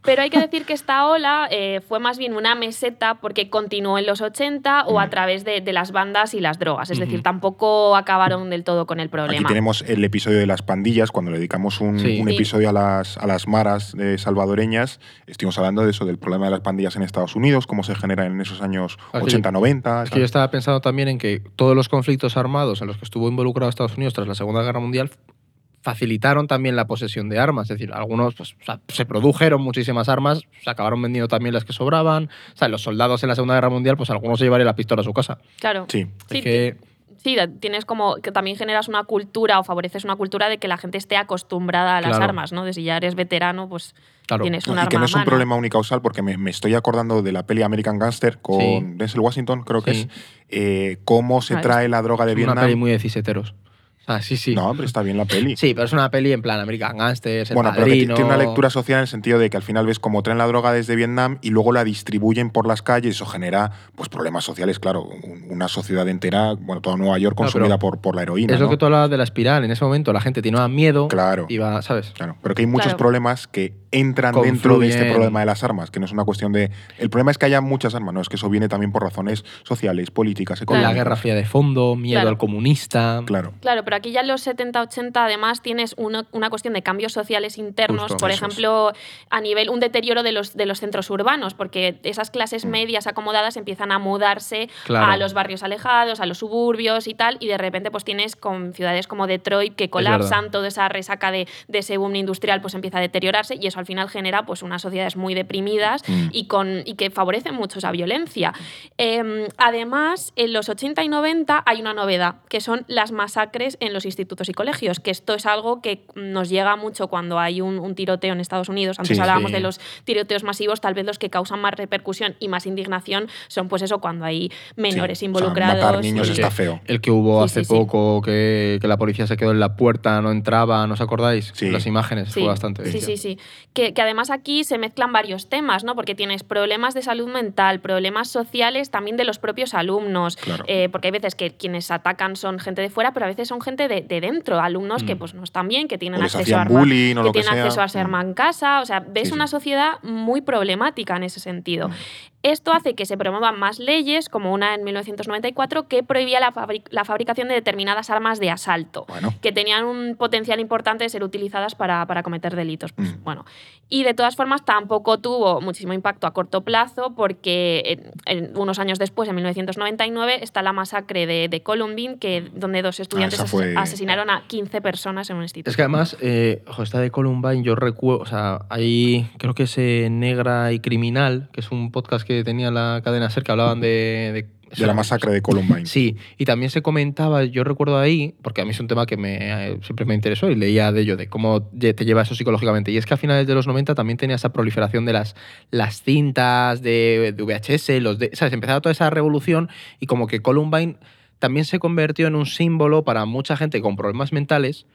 Pero hay que decir que esta ola eh, fue más bien una meseta porque continuó en los 80 o a través de, de las bandas y las drogas. Es decir, tampoco acabaron del todo con el Aquí problema. tenemos el episodio de las pandillas, cuando le dedicamos un, Sí. un Sí. episodio a las, a las maras eh, salvadoreñas. Estuvimos hablando de eso, del problema de las pandillas en Estados Unidos, cómo se genera en esos años Ah, sí. 80-90. Es que yo estaba pensando también en que todos los conflictos armados en los que estuvo involucrado Estados Unidos tras la Segunda Guerra Mundial facilitaron también la posesión de armas. Es decir, algunos pues, o sea, se produjeron muchísimas armas, se acabaron vendiendo también las que sobraban. O sea, los soldados en la Segunda Guerra Mundial, pues algunos se llevarían la pistola a su casa. Claro. Sí, Sí, es que Sí, tienes como que también generas una cultura o favoreces una cultura de que la gente esté acostumbrada a las Claro. armas, ¿no? De si ya eres veterano, pues Claro. tienes No, un y arma que no es un mano. problema unicausal porque me, me estoy acordando de la peli American Gangster con Sí. Denzel Washington, creo que Sí. es, eh, cómo se Ah, es- trae la droga de es Vietnam. una peli muy de ciseteros. Ah, sí, sí. No, pero está bien la peli. Sí, pero es una peli en plan American Gangsters, El bueno, pero que tiene una lectura social en el sentido de que al final ves cómo traen la droga desde Vietnam y luego la distribuyen por las calles. Eso genera pues, problemas sociales, claro. Un- Una sociedad entera, bueno, toda Nueva York consumida por, por la heroína. Es lo ¿no? que tú hablabas de la espiral. En ese momento la gente tenía miedo. Claro. Iba, ¿sabes? Claro, pero que hay muchos Claro. problemas que entran dentro de este problema de las armas, que no es una cuestión de... El problema es que haya muchas armas, no, es que eso viene también por razones sociales, políticas, Con económicas. la Guerra Fría de fondo, miedo Claro. al comunista. Claro. Claro, pero aquí ya en los 70-80 además tienes una, una cuestión de cambios sociales internos, Justo, por ejemplo, a nivel, un deterioro de los, de los centros urbanos, porque esas clases medias acomodadas empiezan a mudarse Claro. a los barrios alejados, a los suburbios y tal, y de repente pues tienes con ciudades como Detroit que colapsan, toda esa resaca de, de ese boom industrial pues empieza a deteriorarse y eso al final genera pues unas sociedades muy deprimidas Mm. y, con, y que favorecen mucho esa violencia. Eh, además, en los 80 y 90 hay una novedad, que son las masacres en los institutos y colegios, que esto es algo que nos llega mucho cuando hay un, un tiroteo en Estados Unidos. Antes Sí, hablábamos sí. de los tiroteos masivos, tal vez los que causan más repercusión y más indignación son pues eso, cuando hay menores Sí, o sea, involucrados. matar niños está feo. El que hubo Sí, hace sí, sí. poco, que, que la policía se quedó en la puerta, no entraba, ¿no os acordáis? Sí. Las imágenes, Sí, fue bastante Sí, sí, sí. Que, que además aquí se mezclan varios temas, ¿no? Porque tienes problemas de salud mental, problemas sociales también de los propios alumnos. Claro. eh, porque hay veces que quienes atacan son gente de fuera, pero a veces son gente de, de dentro, alumnos que Mm. pues no están bien, que tienen O acceso a arma- bullying o que tienen acceso a ser Mm. en casa. O sea, ves Sí, una sí. sociedad muy problemática en ese sentido. Mm. Esto hace que se promuevan más leyes, como una en 1994, que prohibía la, fabri- la fabricación de determinadas armas de asalto Bueno, que tenían un potencial importante de ser utilizadas para, para cometer delitos. Pues, Mm. bueno. Y de todas formas tampoco tuvo muchísimo impacto a corto plazo porque en- en unos años después, en 1999, está la masacre de, de Columbine, que, donde dos estudiantes esa fue- asesinaron a 15 personas en un instituto. Es que además, eh, ojo, esta de Columbine, yo recuerdo, o sea, hay, creo que es eh, Negra y Criminal, que es un podcast que tenía la cadena SER que hablaban de... de la masacre de Columbine. Sí, y también se comentaba, yo recuerdo ahí, porque a mí es un tema que me, eh, siempre me interesó y leía de ello, de cómo te lleva eso psicológicamente. Y es que a finales de los 90 también tenía esa proliferación de las, las cintas de, de VHS, los de, ¿sabes? Empezaba toda esa revolución y como que Columbine también se convirtió en un símbolo para mucha gente con problemas mentales.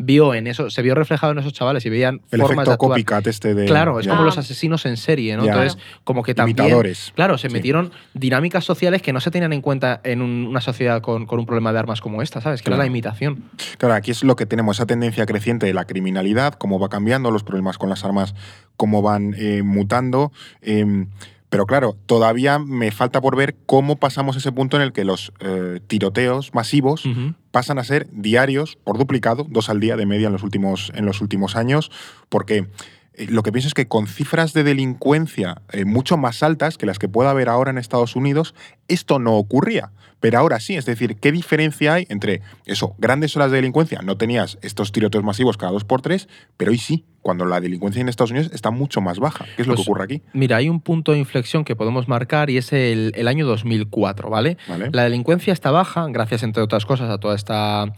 Vio en eso, se vio reflejado en esos chavales y veían El formas de efecto actuar. copycat este de... Claro, es ya. como los asesinos en serie, ¿no? Ya. Entonces, como que también. Imitadores. Claro, se Sí. metieron dinámicas sociales que no se tenían en cuenta en un- una sociedad con, con un problema de armas como esta, ¿sabes? Que era la imitación. Claro, aquí es lo que tenemos, esa tendencia creciente de la criminalidad, cómo va cambiando, los problemas con las armas, cómo van eh, mutando. eh, pero claro, todavía me falta por ver cómo pasamos ese punto en el que los eh, tiroteos masivos pasan a ser diarios por duplicado, dos al día de media en los últimos, en los últimos años, porque eh, lo que pienso es que con cifras de delincuencia eh, mucho más altas que las que pueda haber ahora en Estados Unidos, esto no ocurría. Pero ahora sí, es decir, ¿qué diferencia hay entre eso, grandes olas de delincuencia? No tenías estos tiroteos masivos cada dos por tres, pero hoy sí, cuando la delincuencia en Estados Unidos está mucho más baja. ¿Qué es lo que Pues, ocurre aquí? Mira, hay un punto de inflexión que podemos marcar y es el, el año 2004, ¿vale? ¿Vale? La delincuencia está baja, gracias, entre otras cosas, a toda esta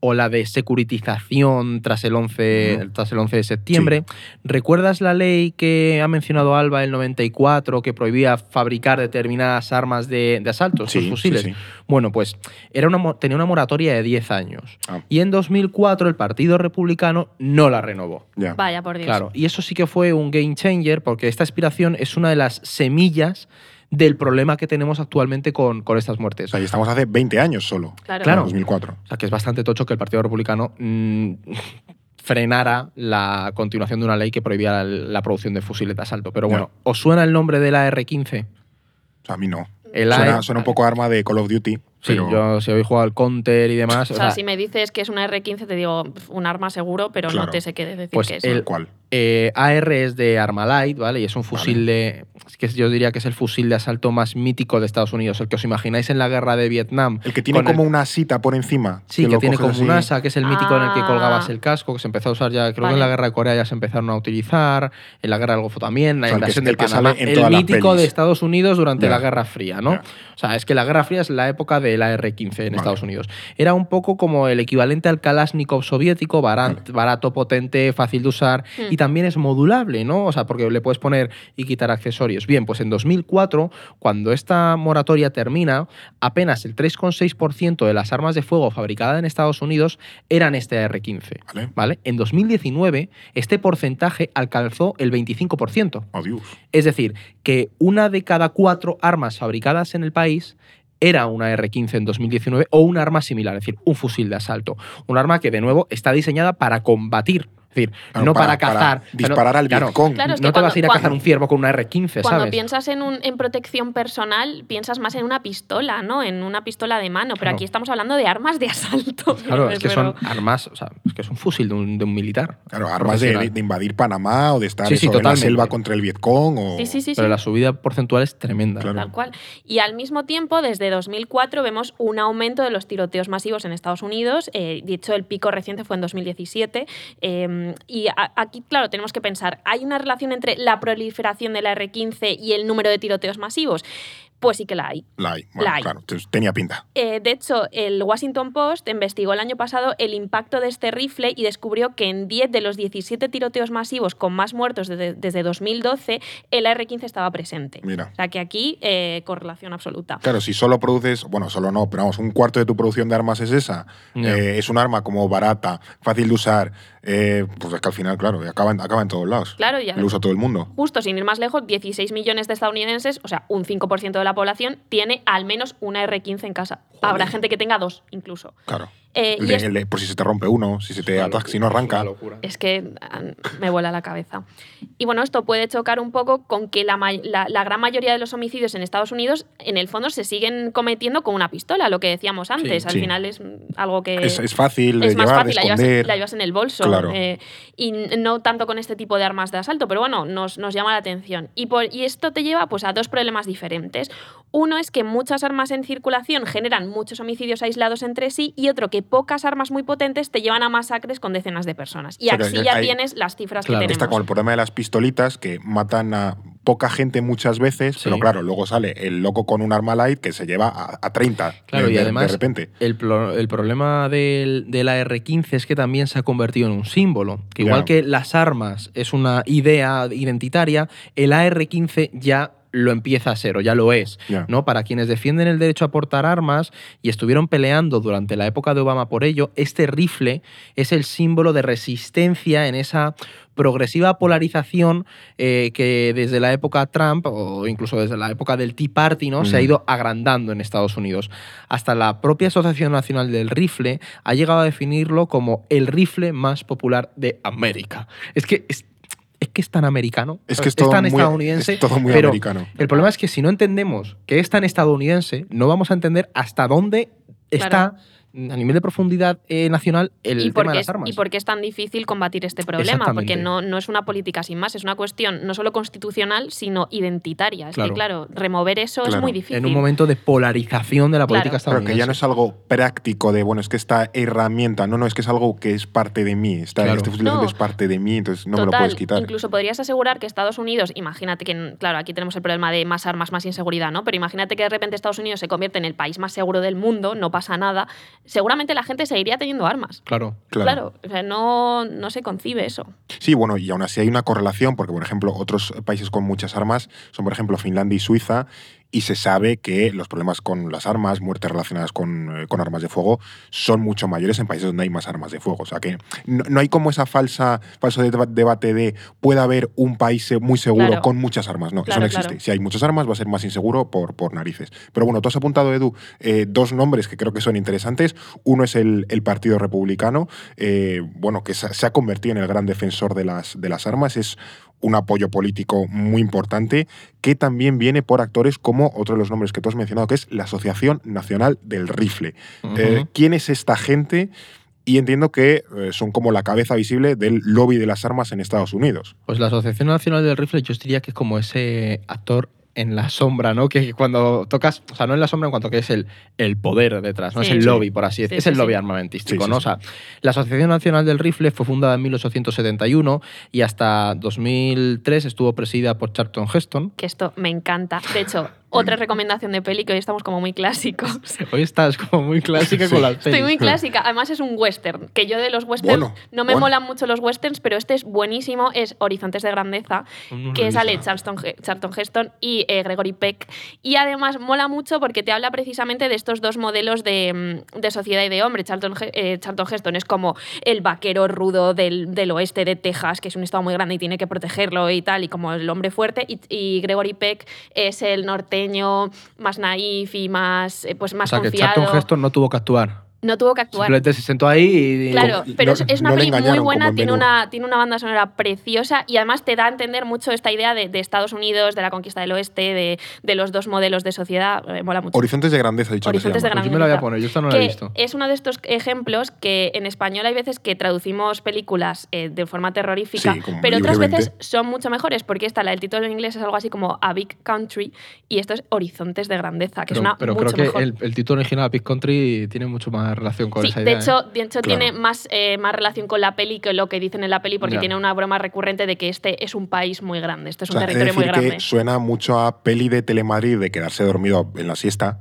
ola de securitización tras el 11, Ujú. tras el 11 de septiembre. ¿Recuerdas la ley que ha mencionado Alba el 94 que prohibía fabricar determinadas armas de, de asalto, Sí, sí, fusiles? sí. Bueno, pues era una, tenía una moratoria de 10 años. Ah. Y en 2004 el Partido Republicano no la renovó. Ya. Vaya, por Dios. Claro, y eso sí que fue un game changer porque esta aspiración es una de las semillas del problema que tenemos actualmente con, con estas muertes. O sea, y estamos hace 20 años solo. Claro. Claro. En 2004. O sea, que es bastante tocho que el Partido Republicano mm, frenara la continuación de una ley que prohibía la, la producción de fusiles de asalto. Pero bueno, ¿os suena el nombre de la R-15? O sea, a mí no. El Suena, AR suena un poco arma de Call of Duty. Sí, pero- yo si habéis jugado al Counter y demás. O sea, si me dices que es una R15, te digo un arma seguro, pero Claro. no te sé qué decir Pues que es. el- cual. Eh, AR es de Armalite, ¿vale? Y es un fusil de. Es que yo diría que es el fusil de asalto más mítico de Estados Unidos. El que os imagináis en la guerra de Vietnam. El que tiene el- como una cita por encima. Sí, que, tiene como un así. asa, que es el mítico en el que Ah. colgabas el casco, que se empezó a usar ya, creo que en la guerra de Corea ya se empezaron a utilizar, en la guerra del Golfo también, la O sea, el que- invasión el de que Panamá, sale en el mítico de Estados Unidos durante la Guerra Fría, ¿no? O sea, es que la Guerra Fría es la época de la R-15 en Vale. Estados Unidos. Era un poco como el equivalente al Kalashnikov soviético, barat- Vale. barato, potente, fácil de usar Hmm. y también es modulable, ¿no? O sea, porque le puedes poner y quitar accesorios. Bien, pues en 2004, cuando esta moratoria termina, apenas el 3,6% de las armas de fuego fabricadas en Estados Unidos eran este AR-15. Vale. ¿Vale? En 2019, este porcentaje alcanzó el 25%. Oh, Dios. Es decir, que una de cada cuatro armas fabricadas en el país era una R-15 en 2019 o un arma similar, es decir, un fusil de asalto. Un arma que, de nuevo, está diseñada para combatir. Es decir, Claro, no para, para- para cazar. no- disparar al claro, Vietcong. Claro, es que no te cuando- vas a ir a cuando- cazar un ciervo con una R15, Cuando piensas en, un- en protección personal, piensas más en una pistola, ¿no? En una pistola de mano. Pero Claro. aquí estamos hablando de armas de asalto. Claro, es que son armas, o sea, es que es un fusil de un, de un militar. Claro, armas de, invadir Panamá o de estar Sí, sí, eso, en la selva contra el Vietcong. O... Sí, sí, sí. Pero sí. la subida porcentual es tremenda. Claro. Tal cual. Y al mismo tiempo, desde 2004 vemos un aumento de los tiroteos masivos en Estados Unidos. Eh, de hecho, el pico reciente fue en 2017. Eh, y aquí, claro, tenemos que pensar, ¿hay una relación entre la proliferación de la R-15 y el número de tiroteos masivos? Pues sí que la hay. La hay. Bueno, La hay. claro, tenía pinta. Eh, de hecho, el Washington Post investigó el año pasado el impacto de este rifle y descubrió que en 10 de los 17 tiroteos masivos con más muertos desde, desde 2012, el AR-15 estaba presente. Mira. O sea que aquí, eh, correlación absoluta. Claro, si solo produces, bueno, solo no, pero vamos, un cuarto de tu producción de armas es esa, eh, es un arma como barata, fácil de usar, eh, pues es que al final, claro, acaba, en- acaba en todos lados. Claro, ya. Lo usa todo el mundo. Justo, sin ir más lejos, 16 millones de estadounidenses, o sea, un 5% de la población, tiene al menos una R-15 en casa. Habrá gente que tenga dos, incluso. Claro. Eh, y el por si se te rompe uno, si se te Una ataca, locura, si no arranca. Es que me vuela la cabeza. Y bueno, esto puede chocar un poco con que la, la- la gran mayoría de los homicidios en Estados Unidos, en el fondo, se siguen cometiendo con una pistola, lo que decíamos antes. Al sí. final es algo que. Es, es fácil de es más llevar, fácil, de la llevas, esconder. la llevas en el bolso. Claro. eh, y no tanto con este tipo de armas de asalto, pero bueno, nos, nos llama la atención. Y, por, y esto te lleva pues, a dos problemas diferentes. Uno es que muchas armas en circulación generan muchos homicidios aislados entre sí, y otro que pocas armas muy potentes te llevan a masacres con decenas de personas. Y O sea, así ya hay- tienes las cifras Claro. que tenemos. Está como el problema de las pistolitas que matan a poca gente muchas veces, Sí. pero claro, luego sale el loco con un arma light que se lleva a, a 30 Claro, de, y de- además de repente. El, pro- el problema del, de la R15 es que también se ha convertido en un símbolo. Que igual que las armas es una idea identitaria, el AR15 ya lo empieza a ser o ya lo es. ¿no? Para quienes defienden el derecho a portar armas y estuvieron peleando durante la época de Obama por ello, este rifle es el símbolo de resistencia en esa progresiva polarización eh, que desde la época Trump o incluso desde la época del Tea Party ¿no? se ha ido agrandando en Estados Unidos. Hasta la propia Asociación Nacional del Rifle ha llegado a definirlo como el rifle más popular de América. Es que es, es que es tan americano, Es que es todo tan muy- estadounidense, es todo muy pero americano. el problema es que si no entendemos que es tan estadounidense, no vamos a entender hasta dónde está Claro. A nivel de profundidad eh, nacional el y tema de las es, armas. y por qué es tan difícil combatir este problema, porque no, no es una política sin más, es una cuestión no solo constitucional, sino identitaria. Es Claro. que, claro, remover eso es muy difícil. en un momento de polarización de la Claro. política Pero estadounidense. que ya no es algo práctico de, bueno, es que esta herramienta, no, no, es que es algo que es parte de mí. Está, Claro. Este fusil No. es parte de mí, entonces no me lo puedes quitar. Incluso podrías asegurar que Estados Unidos, imagínate que, claro, aquí tenemos el problema de más armas, más inseguridad, ¿no? Pero imagínate que de repente Estados Unidos se convierte en el país más seguro del mundo, no pasa nada. Seguramente la gente seguiría teniendo armas. Claro. Claro. o sea, no, no se concibe eso. Sí, bueno, y aún así hay una correlación, porque, por ejemplo, otros países con muchas armas son, por ejemplo, Finlandia y Suiza, y se sabe que los problemas con las armas, muertes relacionadas con, eh, con armas de fuego, son mucho mayores en países donde hay más armas de fuego. O sea que no, no hay como esa falsa, falso deba- debate de puede haber un país muy seguro Claro. con muchas armas. No, Claro, eso no existe. claro. Si hay muchas armas, va a ser más inseguro por, por narices. Pero bueno, tú has apuntado, Edu, eh, dos nombres que creo que son interesantes. Uno es el, el Partido Republicano, eh, bueno, que se, se ha convertido en el gran defensor de las, de las armas. Es un apoyo político muy importante que también viene por actores como otro de los nombres que tú has mencionado, que es la Asociación Nacional del Rifle. Eh. ¿Quién es esta gente? Y entiendo que eh, son como la cabeza visible del lobby de las armas en Estados Unidos. Pues la Asociación Nacional del Rifle yo diría que es como ese actor en la sombra, ¿no? Que cuando tocas, o sea, no en la sombra en cuanto que es el, el poder detrás, no Sí. es el Sí. lobby, por así decirlo, Sí, es sí, el lobby sí. armamentístico, Sí, sí, ¿no? sí. O sea, la Asociación Nacional del Rifle fue fundada en 1871 y hasta 2003 estuvo presidida por Charlton Heston. Que esto me encanta. De hecho, otra recomendación de peli que hoy estamos como muy clásicos. Hoy estás como muy clásica Sí. con las Estoy pelis. muy clásica. Además es un western, que yo de los westerns Bueno, no me bueno. molan mucho los westerns, pero este es buenísimo, es Horizontes de Grandeza, No que sale Charlton, Charlton Heston y eh, Gregory Peck. Y además mola mucho porque te habla precisamente de estos dos modelos de, mm, de sociedad y de hombre. Charlton, eh, Charlton Heston es como el vaquero rudo del, del oeste de Texas, que es un estado muy grande y tiene que protegerlo y tal, y como el hombre fuerte. Y, y Gregory Peck es el norteño más naif y más, eh, pues O más sea, que confiado. Charlton Heston no tuvo que actuar. No tuvo que actuar. Simplemente se sentó ahí y. Claro, no- pero es, es una no peli muy buena, tiene una, tiene una banda sonora preciosa y además te da a entender mucho esta idea de, de Estados Unidos, de la conquista del oeste, de, de los dos modelos de sociedad. eh, mola mucho. Horizontes de grandeza, dicho Horizontes de llama. Pues yo me la voy a grandeza. poner, yo esta no la he que visto. es uno de estos ejemplos que en español hay veces que traducimos películas eh, de forma terrorífica, Sí, pero otras veces son mucho mejores porque esta, la del título en inglés es algo así como A Big Country y esto es Horizontes de grandeza, que Pero, es una pero mucho creo que mejor. el, el título original, Big Country, tiene mucho más relación con Sí, esa de hecho, ¿eh? de hecho Claro. tiene más, eh, más relación con la peli que lo que dicen en la peli, porque Ya. tiene una broma recurrente de que este es un país muy grande, este es O un sea, territorio muy decir grande. que suena mucho a peli de Telemadrid de quedarse dormido en la siesta,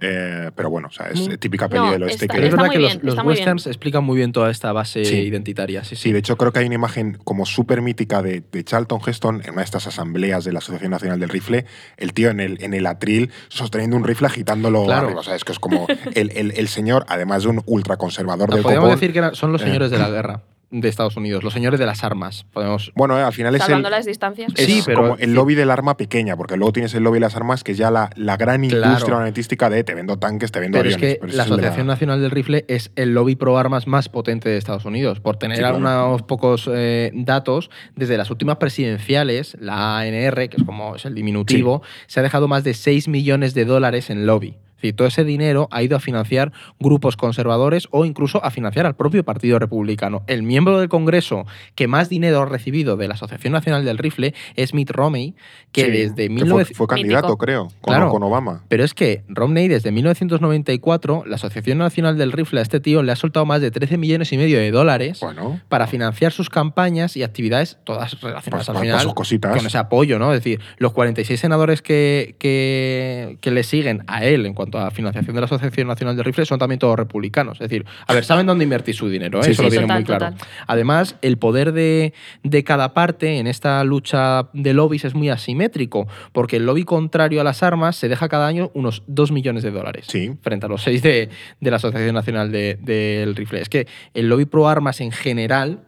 eh, pero bueno, o sea, es Mm. típica peli No, del oeste está- que... Pero es verdad que bien, los, muy bien. westerns explican muy bien toda esta base Sí. identitaria. Sí, sí. Sí, de hecho creo que hay una imagen como súper mítica de, de Charlton Heston en una de estas asambleas de la Asociación Nacional del Rifle, el tío en el, en el atril sosteniendo un rifle agitándolo Claro. arriba. O sea, es que es como el, el- el señor, además de un ultraconservador No, del podríamos copón. decir que era- son los Eh. señores de la guerra de Estados Unidos, los señores de las armas. Podemos. Bueno, eh, al final es el, Salvando las distancias. es Sí, pero- como el lobby del arma pequeña, porque luego tienes el lobby de las armas, que es ya la, la gran Claro. industria armamentística de te vendo tanques, te vendo Pero es que pero la Asociación Nacional del Rifle es el lobby pro armas más potente de Estados Unidos. Por tener Sí, claro. unos pocos eh, datos, desde las últimas presidenciales, la ANR, que es como es el diminutivo, se ha dejado más de 6 millones de dólares en lobby. Es decir, todo ese dinero ha ido a financiar grupos conservadores o incluso a financiar al propio Partido Republicano. El miembro del Congreso que más dinero ha recibido de la Asociación Nacional del Rifle es Mitt Romney, que Sí, desde fue, 19... fue candidato, Mítico. creo, con, Claro. con Obama. Pero es que Romney, desde 1994, la Asociación Nacional del Rifle a este tío le ha soltado más de 13 millones y medio de dólares Bueno, para financiar sus campañas y actividades, todas relacionadas Pues, al pues, final sus cositas. con ese apoyo, ¿no? Es decir, los 46 senadores que, que, que le siguen a él en cuanto a financiación de la Asociación Nacional del Rifle son también todos republicanos. Es decir, a ver, saben dónde invertir su dinero, ¿eh? Sí, eso sí, lo tienen Total, muy claro. total. Además, el poder de, de cada parte en esta lucha de lobbies es muy asimétrico, porque el lobby contrario a las armas se deja cada año unos 2 millones de dólares Sí. frente a los 6 de, de la Asociación Nacional de- del Rifle. Es que el lobby pro armas en general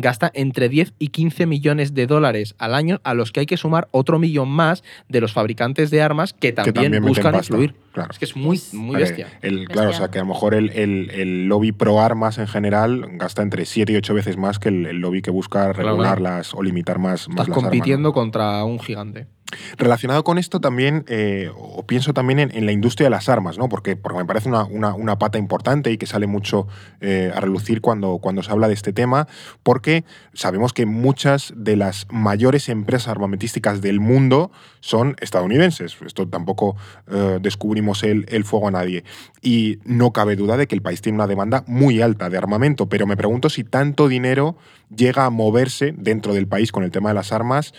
gasta entre 10 y 15 millones de dólares al año, a los que hay que sumar otro millón más de los fabricantes de armas que también, buscan influir. claro. Es que es muy, muy bestia. el- claro, o sea que a lo mejor el, el- el lobby pro armas en general gasta entre 7 y 8 veces más que el, el lobby que busca Claro, regularlas o limitar más, más Estás las armas, ¿no? compitiendo contra un gigante. Relacionado con esto también, eh, o pienso también en, la industria de las armas, ¿no? Porque, porque me parece una, una- una pata importante y que sale mucho eh, a relucir cuando, cuando se habla de este tema, porque sabemos que muchas de las mayores empresas armamentísticas del mundo son estadounidenses. Esto tampoco eh, descubrimos el, el fuego a nadie. Y no cabe duda de que el país tiene una demanda muy alta de armamento, pero me pregunto si tanto dinero llega a moverse dentro del país con el tema de las armas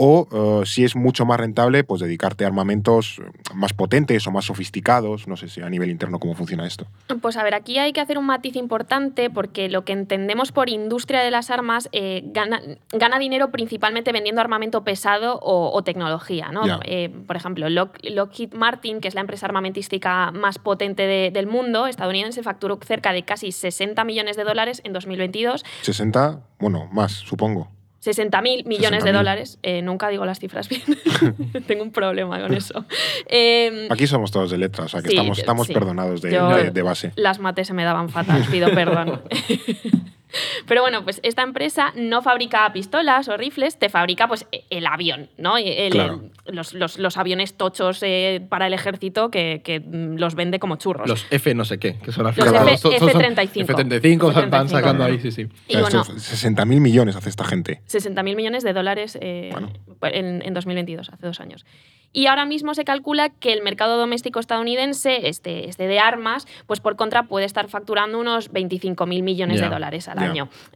o eh, si es mucho más rentable pues dedicarte a armamentos eh, más potentes o más sofisticados, no sé si a nivel interno cómo funciona esto. Pues a ver, aquí hay que hacer un matiz importante porque lo que entendemos por industria de las armas eh, gana, gana dinero principalmente vendiendo armamento pesado o, o tecnología. ¿no? Eh, por ejemplo, Lock- Lockheed Martin, que es la empresa armamentística más potente de- del mundo, estadounidense, facturó cerca de casi 60 millones de dólares en 2022. 60, bueno, más, supongo. 60 mil millones de 60.000. dólares. Eh, nunca digo las cifras bien. Tengo un problema con eso. Eh, Aquí somos todos de letras, o sea que Sí, estamos, yo- estamos sí. perdonados de, Yo- de- de base. las mates se me daban fatal, pido perdón. Pero bueno, pues esta empresa no fabrica pistolas o rifles, te fabrica pues el avión, ¿no? El- Claro. el- los, los- los aviones tochos eh, para el ejército que, que, los vende como churros. Los F no sé qué, que son al Los F- todos son F-35. F-35 van F-35. sacando ahí, sí, sí. y O sea, bueno, estos 60.000 millones hace esta gente. 60 mil millones de dólares eh, Bueno. en, en 2022, hace dos años. Y ahora mismo se calcula que el mercado doméstico estadounidense, este, este de armas, pues por contra puede estar facturando unos 25 mil millones Ya, de dólares al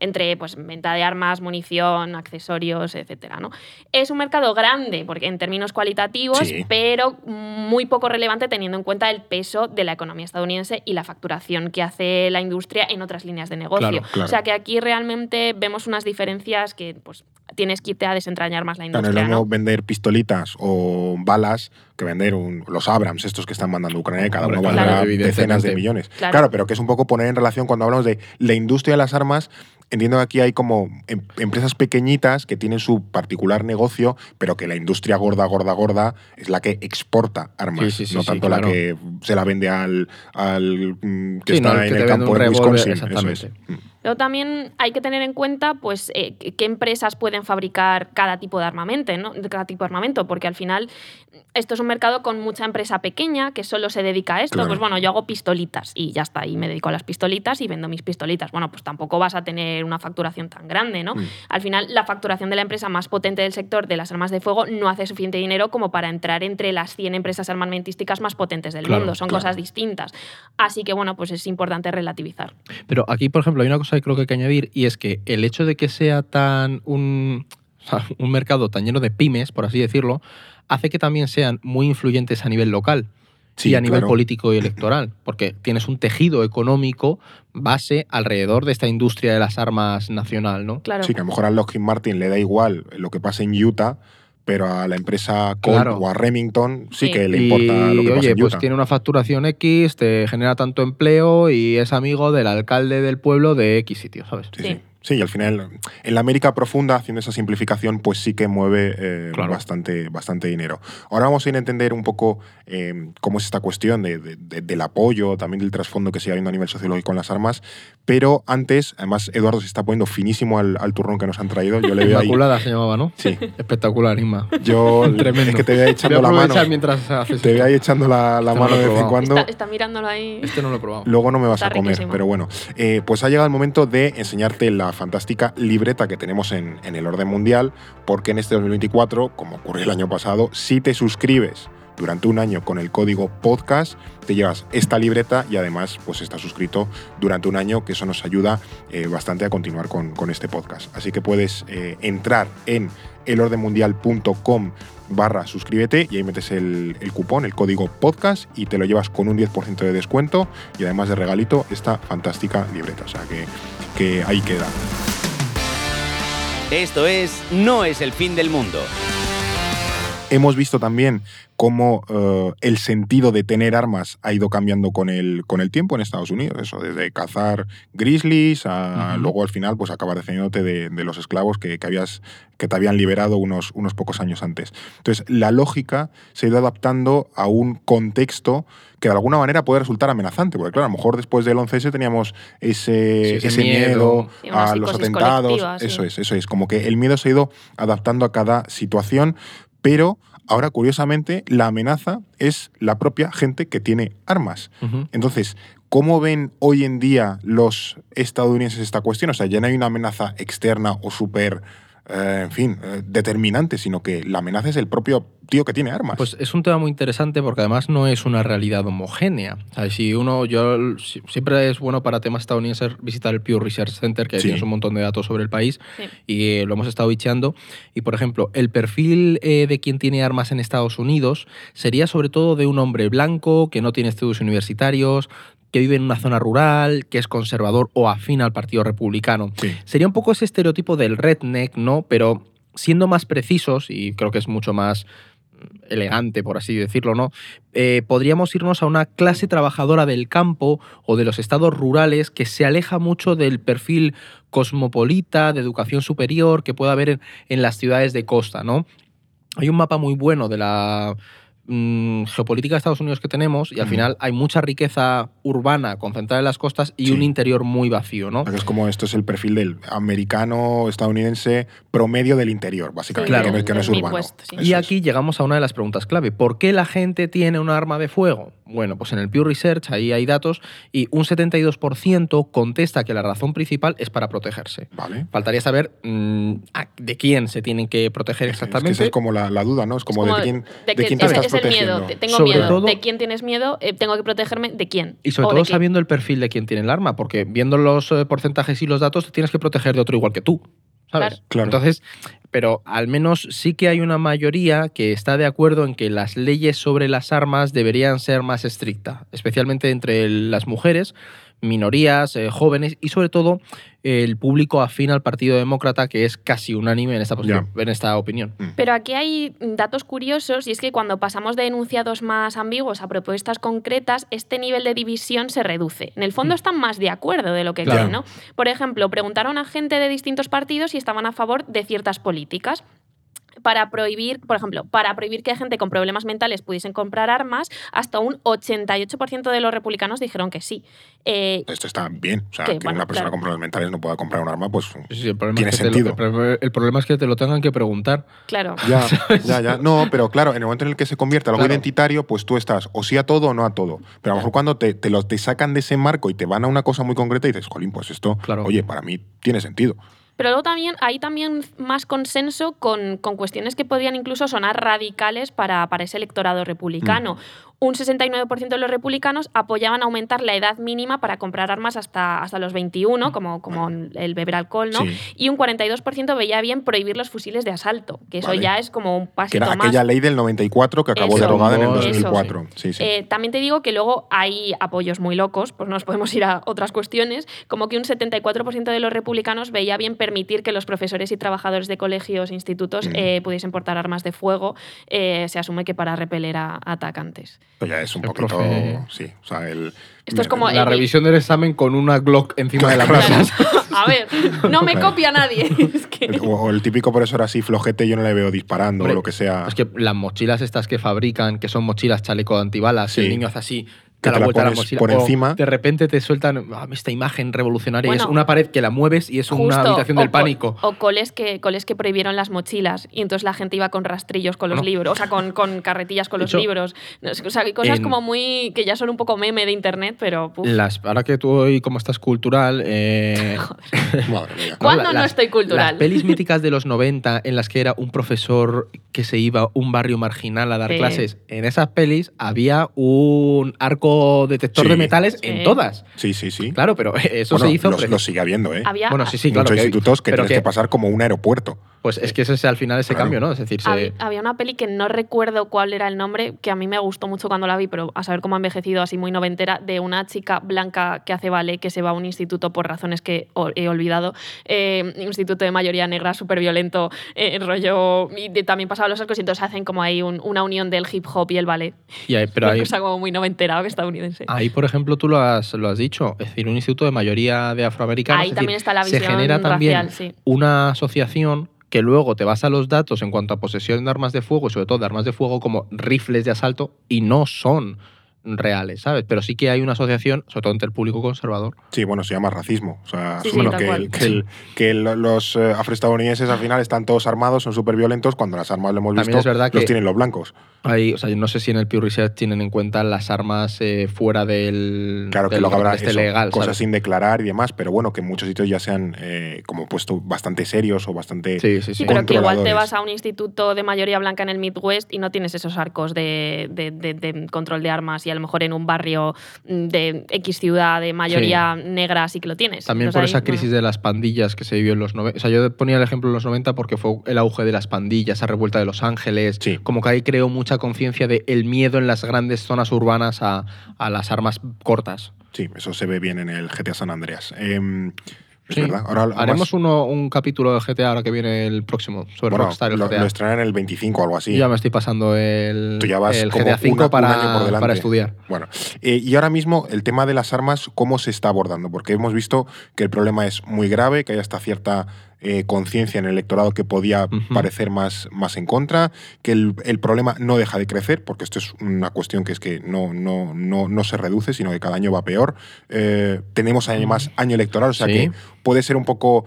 entre pues, venta de armas, munición, accesorios, etcétera, ¿no? Es un mercado grande porque en términos cualitativos, Sí. pero muy poco relevante teniendo en cuenta el peso de la economía estadounidense y la facturación que hace la industria en otras líneas de negocio. Claro, claro. O sea que aquí realmente vemos unas diferencias que pues, tienes que irte a desentrañar más la Claro, no es industria, lo mismo ¿no? vender pistolitas o balas que vender un- los Abrams, estos que están mandando a Ucrania, que cada uno claro, valdrá decenas de millones. Claro. Claro. pero que es un poco poner en relación cuando hablamos de la industria de las armas. Entiendo que aquí hay como em- empresas pequeñitas que tienen su particular negocio, pero que la industria gorda, gorda, gorda es la que exporta armas, Sí, sí, sí, no sí, tanto claro. la que se la vende al, al mm, que no, está en que el campo de Wisconsin. eso es. Pero también hay que tener en cuenta pues, eh, qué empresas pueden fabricar cada tipo de armamento, ¿no? De cada tipo de armamento, porque al final esto es un mercado con mucha empresa pequeña que solo se dedica a esto. Claro. Pues bueno, yo hago pistolitas y ya está, y me dedico a las pistolitas y vendo mis pistolitas. Bueno, pues tampoco vas a tener una facturación tan grande, ¿no? Mm. Al final, la facturación de la empresa más potente del sector de las armas de fuego no hace suficiente dinero como para entrar entre las 100 empresas armamentísticas más potentes del Claro, mundo. Son claro. cosas distintas. Así que, bueno, pues es importante relativizar. Pero aquí, por ejemplo, hay una cosa que creo que hay que añadir y es que el hecho de que sea tan un, un mercado tan lleno de pymes, por así decirlo, hace que también sean muy influyentes a nivel local Sí, y a nivel claro. político y electoral, porque tienes un tejido económico base alrededor de esta industria de las armas nacional, ¿no? Claro. Sí, que a lo mejor a Lockheed Martin le da igual lo que pase en Utah, pero a la empresa Colt Claro. o a Remington sí, Sí. que le y importa lo que pasa oye, en pues tiene una facturación X, te genera tanto empleo y es amigo del alcalde del pueblo de X sitio, ¿sabes? Sí, Sí. sí. Sí, y al final, en la América profunda, haciendo esa simplificación, pues sí que mueve eh, Claro. bastante, bastante dinero. Ahora vamos a ir a entender un poco eh, cómo es esta cuestión de- de- de- del apoyo, también del trasfondo que sigue habiendo a nivel sociológico en las armas. Pero antes, además, Eduardo se está poniendo finísimo al, al turrón que nos han traído. Yo le veo ahí. Se llamaba, ¿no? Sí, Espectacular, Inma. yo Tremendo. es que te voy ahí Voy echando a la mano. aprovechar mientras haces Te voy esto. ahí echando la, la Este no mano de vez en cuando. Está, está mirándolo ahí. Este no lo he probado. Luego no me vas Está a comer, riquísimo. pero bueno. Eh, pues ha llegado el momento de enseñarte la fantástica libreta que tenemos en, en el orden mundial, porque en este 2024, como ocurrió el año pasado, si te suscribes durante un año con el código podcast, te llevas esta libreta y además pues estás suscrito durante un año, que eso nos ayuda eh, bastante a continuar con, con este podcast. Así que puedes eh, entrar en elordenmundial.com barra suscríbete y ahí metes el, el cupón, el código podcast y te lo llevas con un 10% de descuento y además de regalito esta fantástica libreta. O sea que, que ahí queda. Esto es No es el fin del mundo. Hemos visto también cómo eh, el sentido de tener armas ha ido cambiando con el, con el tiempo en Estados Unidos. Eso, desde cazar grizzlies a luego al final pues acabar defendiéndote de, de los esclavos que, que habías, que te habían liberado unos, unos pocos años antes. Entonces, la lógica se ha ido adaptando a un contexto que de alguna manera puede resultar amenazante, porque claro, a lo mejor después del 11S teníamos ese, Sí, ese ese miedo, a los atentados. sí. Eso es, eso es. Como que el miedo se ha ido adaptando a cada situación, pero ahora, curiosamente, la amenaza es la propia gente que tiene armas. Entonces, ¿cómo ven hoy en día los estadounidenses esta cuestión? O sea, ya no hay una amenaza externa o súper, eh, en fin, eh, determinante, sino que la amenaza es el propio tío que tiene armas. Pues es un tema muy interesante porque además no es una realidad homogénea. O sea, si uno, yo si- siempre es bueno para temas estadounidenses visitar el Pew Research Center, que Sí. tienes un montón de datos sobre el país Sí. y eh, lo hemos estado bicheando. Y por ejemplo, el perfil eh, de quien tiene armas en Estados Unidos sería sobre todo de un hombre blanco que no tiene estudios universitarios, que vive en una zona rural, que es conservador o afín al Partido Republicano. sí. Sería un poco ese estereotipo del redneck, ¿no? Pero siendo más precisos, y creo que es mucho más elegante, por así decirlo, ¿no? Eh, podríamos irnos a una clase trabajadora del campo o de los estados rurales que se aleja mucho del perfil cosmopolita, de educación superior que puede haber en, en las ciudades de costa, ¿no? Hay un mapa muy bueno de la mm, geopolítica de Estados Unidos que tenemos y al final hay mucha riqueza urbana concentrada en las costas y Sí. un interior muy vacío, ¿no? Es como esto es el perfil del americano estadounidense promedio del interior, básicamente, Claro. que, no, es- que no es Del urbano. Midwest, sí. Eso Y es. aquí llegamos a una de las preguntas clave. ¿Por qué la gente tiene un arma de fuego? Bueno, pues en el Pew Research ahí hay datos y un 72% contesta que la razón principal es para protegerse. Vale. Faltaría saber mm, de quién se tienen que proteger Es que exactamente. esa es como la, la duda, ¿no? Es como, Como de quién, de de que quién te estás es el miedo. Tengo Sobre miedo. todo- ¿De quién tienes miedo? Eh, tengo que protegerme. ¿De quién? Y sobre ¿O todo sabiendo el perfil de quien tiene el arma, porque viendo los eh, porcentajes y los datos te tienes que proteger de otro igual que tú. ¿Sabes? Claro. Claro. Entonces, pero al menos sí que hay una mayoría que está de acuerdo en que las leyes sobre las armas deberían ser más estrictas, especialmente entre las mujeres, minorías, eh, jóvenes y sobre todo el público afín al Partido Demócrata, que es casi unánime en esta, posición- en esta opinión. Pero aquí hay datos curiosos y es que cuando pasamos de enunciados más ambiguos a propuestas concretas, este nivel de división se reduce. En el fondo están más de acuerdo de lo que Claro. creen, ¿no? Por ejemplo, preguntaron a gente de distintos partidos si estaban a favor de ciertas políticas para prohibir, por ejemplo, para prohibir que gente con problemas mentales pudiesen comprar armas, hasta un 88% de los republicanos dijeron que sí. Eh, Esto está bien. O sea, Que, que, bueno, una persona claro. con problemas mentales no pueda comprar un arma, pues Sí, el tiene es que te lo- sentido. el problema- el problema es que te lo tengan que preguntar. claro. Ya, ya, ya. No, pero claro, en el momento en el que se convierte algo Claro. identitario, pues tú estás o sí a todo o no a todo. Pero a lo mejor cuando te, te, lo, te sacan de ese marco y te van a una cosa muy concreta y dices, jolín, pues esto, Claro. oye, para mí tiene sentido. Pero luego también hay también más consenso con, con cuestiones que podrían incluso sonar radicales para, para ese electorado republicano. Un 69% de los republicanos apoyaban aumentar la edad mínima para comprar armas hasta, hasta los 21, como, como el beber alcohol, ¿no? Sí. Y un 42% veía bien prohibir los fusiles de asalto, que eso Vale. ya es como un Que pasito era más. aquella ley del 94 que acabó Eso. derogada en el Eso, 2004. Sí, sí. Eh, también te digo que luego hay apoyos muy locos, pues nos podemos ir a otras cuestiones, como que un 74% de los republicanos veía bien permitir que los profesores y trabajadores de colegios e institutos Mm. eh, pudiesen portar armas de fuego, eh, se asume que para repeler a atacantes. Pero ya es un el poquito. profe- Sí, o sea, el. Esto es como La el- revisión del examen con una Glock encima de la Claro. mesa. a ver, no me Claro. copia nadie. Es que- el- O el típico profesor así flojete, yo no le veo disparando Hombre, o lo que sea. Es que las mochilas estas que fabrican, que son mochilas chaleco de antibalas, Sí. el niño hace así, Que te la la vuelta a la mochila. por o encima. De repente te sueltan ah, esta imagen revolucionaria. y es Bueno, una pared que la mueves y es una habitación o del co- pánico. O coles que, coles que prohibieron las mochilas y entonces la gente iba con rastrillos con los Bueno. libros, o sea, con, con carretillas con De los hecho, libros. O sea, hay cosas en- como muy. que ya son un poco meme de internet, pero. puf. Las, ahora que tú hoy, como estás cultural, eh, Madre mía. ¿Cuándo la- no estoy cultural? Las pelis míticas de los 90 en las que era un profesor que se iba a un barrio marginal a dar Sí. clases, en esas pelis había un arco detector Sí. de metales Sí. en todas. Sí, sí, sí. Claro, pero eso Bueno, se hizo. Los sigue habiendo, ¿eh? Había, Bueno, sí, sí, claro. Muchos que- institutos que tienes que... pasar como un aeropuerto. Pues es que ese es al final ese Claro. cambio, ¿no? Es decir, se- Hab- Había una peli que no recuerdo cuál era el nombre, que a mí me gustó mucho cuando la vi, pero a saber cómo ha envejecido así muy noventera, de una chica blanca que hace ballet que se va a un instituto por razones que he olvidado, eh, instituto de mayoría negra súper violento, eh, rollo, y de- también pasaba los arcos y entonces hacen como ahí un- una unión del hip hop y el ballet. y hay- pero una hay, cosa como muy noventera estadounidense. ahí, por ejemplo, tú lo has, lo has dicho, es decir, un instituto de mayoría de afroamericanos. Ahí es también decir, está la Se genera también sí. una asociación que luego te vas a los datos en cuanto a posesión de armas de fuego y sobre todo de armas de fuego como rifles de asalto y no son reales, ¿sabes? Pero sí que hay una asociación, sobre todo entre el público conservador. Sí, bueno, se llama racismo. O sea, Sí, bueno, que, cual. el- que, el- que el- los eh, afroestadounidenses al final están todos armados, son súper violentos, cuando las armas lo hemos También visto, es verdad los que- tienen los blancos. Hay, o sea, yo no sé si en el Pew Research tienen en cuenta las armas eh, fuera del, Claro que luego habrá este eso, legal, cosas ¿sabes? sin declarar y demás, pero bueno, que en muchos sitios ya se han eh, como puesto bastante serios o bastante... Sí, sí, sí. Sí, pero que igual te vas a un instituto de mayoría blanca en el Midwest y no tienes esos arcos de, de- de- de control de armas y a lo mejor en un barrio mm, de X ciudad de mayoría negra sí que lo tienes. También Entonces por ahí, esa bueno. crisis de las pandillas que se vivió en los 90. O sea, yo ponía el ejemplo en los 90 porque fue el auge de las pandillas, esa revuelta de Los Ángeles. Sí. Como que ahí creó mucha conciencia de el miedo en las grandes zonas urbanas a, a las armas cortas. Sí, eso se ve bien en el GTA San Andreas. Em, es Sí. verdad. Ahora Haremos más- uno, un capítulo del GTA ahora que viene el próximo, sobre bueno, Rockstar y lo, GTA. lo el 25 o algo así. Yo ya me estoy pasando el, Tú ya vas el GTA V una- un para, para estudiar. Bueno, eh, y ahora mismo el tema de las armas, ¿cómo se está abordando? Porque hemos visto que el problema es muy grave, que hay hasta cierta eh, conciencia en el electorado que podía parecer más, más en contra, que el, el problema no deja de crecer, porque esto es una cuestión que es que no, no, no, no se reduce, sino que cada año va peor. Eh, tenemos además año electoral, o sea Sí. que puede ser un poco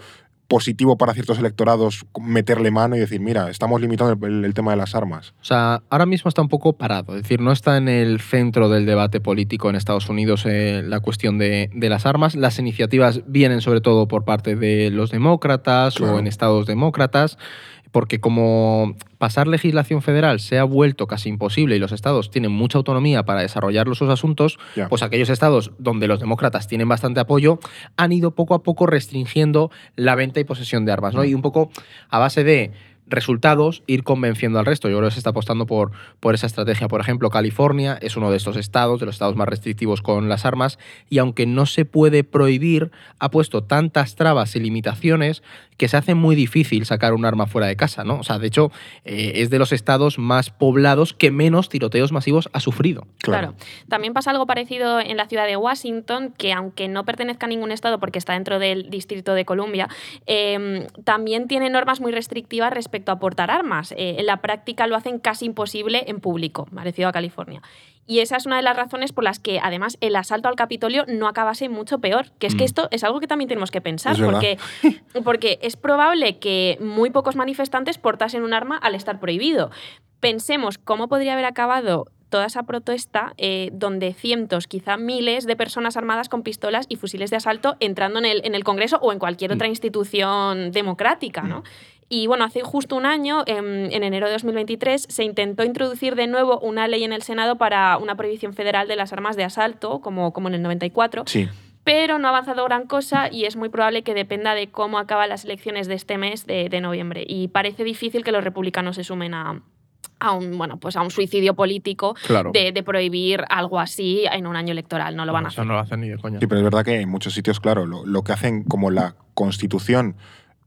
positivo para ciertos electorados meterle mano y decir, mira, estamos limitando el- el tema de las armas. O sea, ahora mismo está un poco parado, es decir, no está en el centro del debate político en Estados Unidos eh, la cuestión de, de las armas. Las iniciativas vienen sobre todo por parte de los demócratas Claro. o en estados demócratas, porque como pasar legislación federal se ha vuelto casi imposible y los estados tienen mucha autonomía para desarrollar sus asuntos, pues aquellos estados donde los demócratas tienen bastante apoyo han ido poco a poco restringiendo la venta y posesión de armas, ¿no? Mm. Y un poco a base de resultados, ir convenciendo al resto. Yo creo que se está apostando por, por esa estrategia. Por ejemplo, California es uno de estos estados, de los estados más restrictivos con las armas, y aunque no se puede prohibir, ha puesto tantas trabas y limitaciones que se hace muy difícil sacar un arma fuera de casa, ¿no? O sea, de hecho, eh, es de los estados más poblados que menos tiroteos masivos ha sufrido. Claro. También pasa algo parecido en la ciudad de Washington, que aunque no pertenezca a ningún estado porque está dentro del Distrito de Columbia, eh, también tiene normas muy restrictivas respecto a portar armas. Eh, en la práctica lo hacen casi imposible en público, parecido a California. Y esa es una de las razones por las que, además, el asalto al Capitolio no acabase mucho peor. Que es que Mm. esto es algo que también tenemos que pensar, porque, porque es probable que muy pocos manifestantes portasen un arma al estar prohibido. Pensemos cómo podría haber acabado toda esa protesta eh, donde cientos, quizá miles de personas armadas con pistolas y fusiles de asalto entrando en el, en el Congreso o en cualquier otra institución democrática, ¿no? Y bueno, hace justo un año, en, en enero de 2023, se intentó introducir de nuevo una ley en el Senado para una prohibición federal de las armas de asalto, como, como en el 94, Sí. pero no ha avanzado gran cosa y es muy probable que dependa de cómo acaban las elecciones de este mes de, de noviembre. Y parece difícil que los republicanos se sumen a, a un, bueno, pues a un suicidio político Claro. de, de prohibir algo así en un año electoral. No lo van a Eso hacer. no lo hacen ni de coña. Sí, pero es verdad que en muchos sitios, claro, lo, lo que hacen como la constitución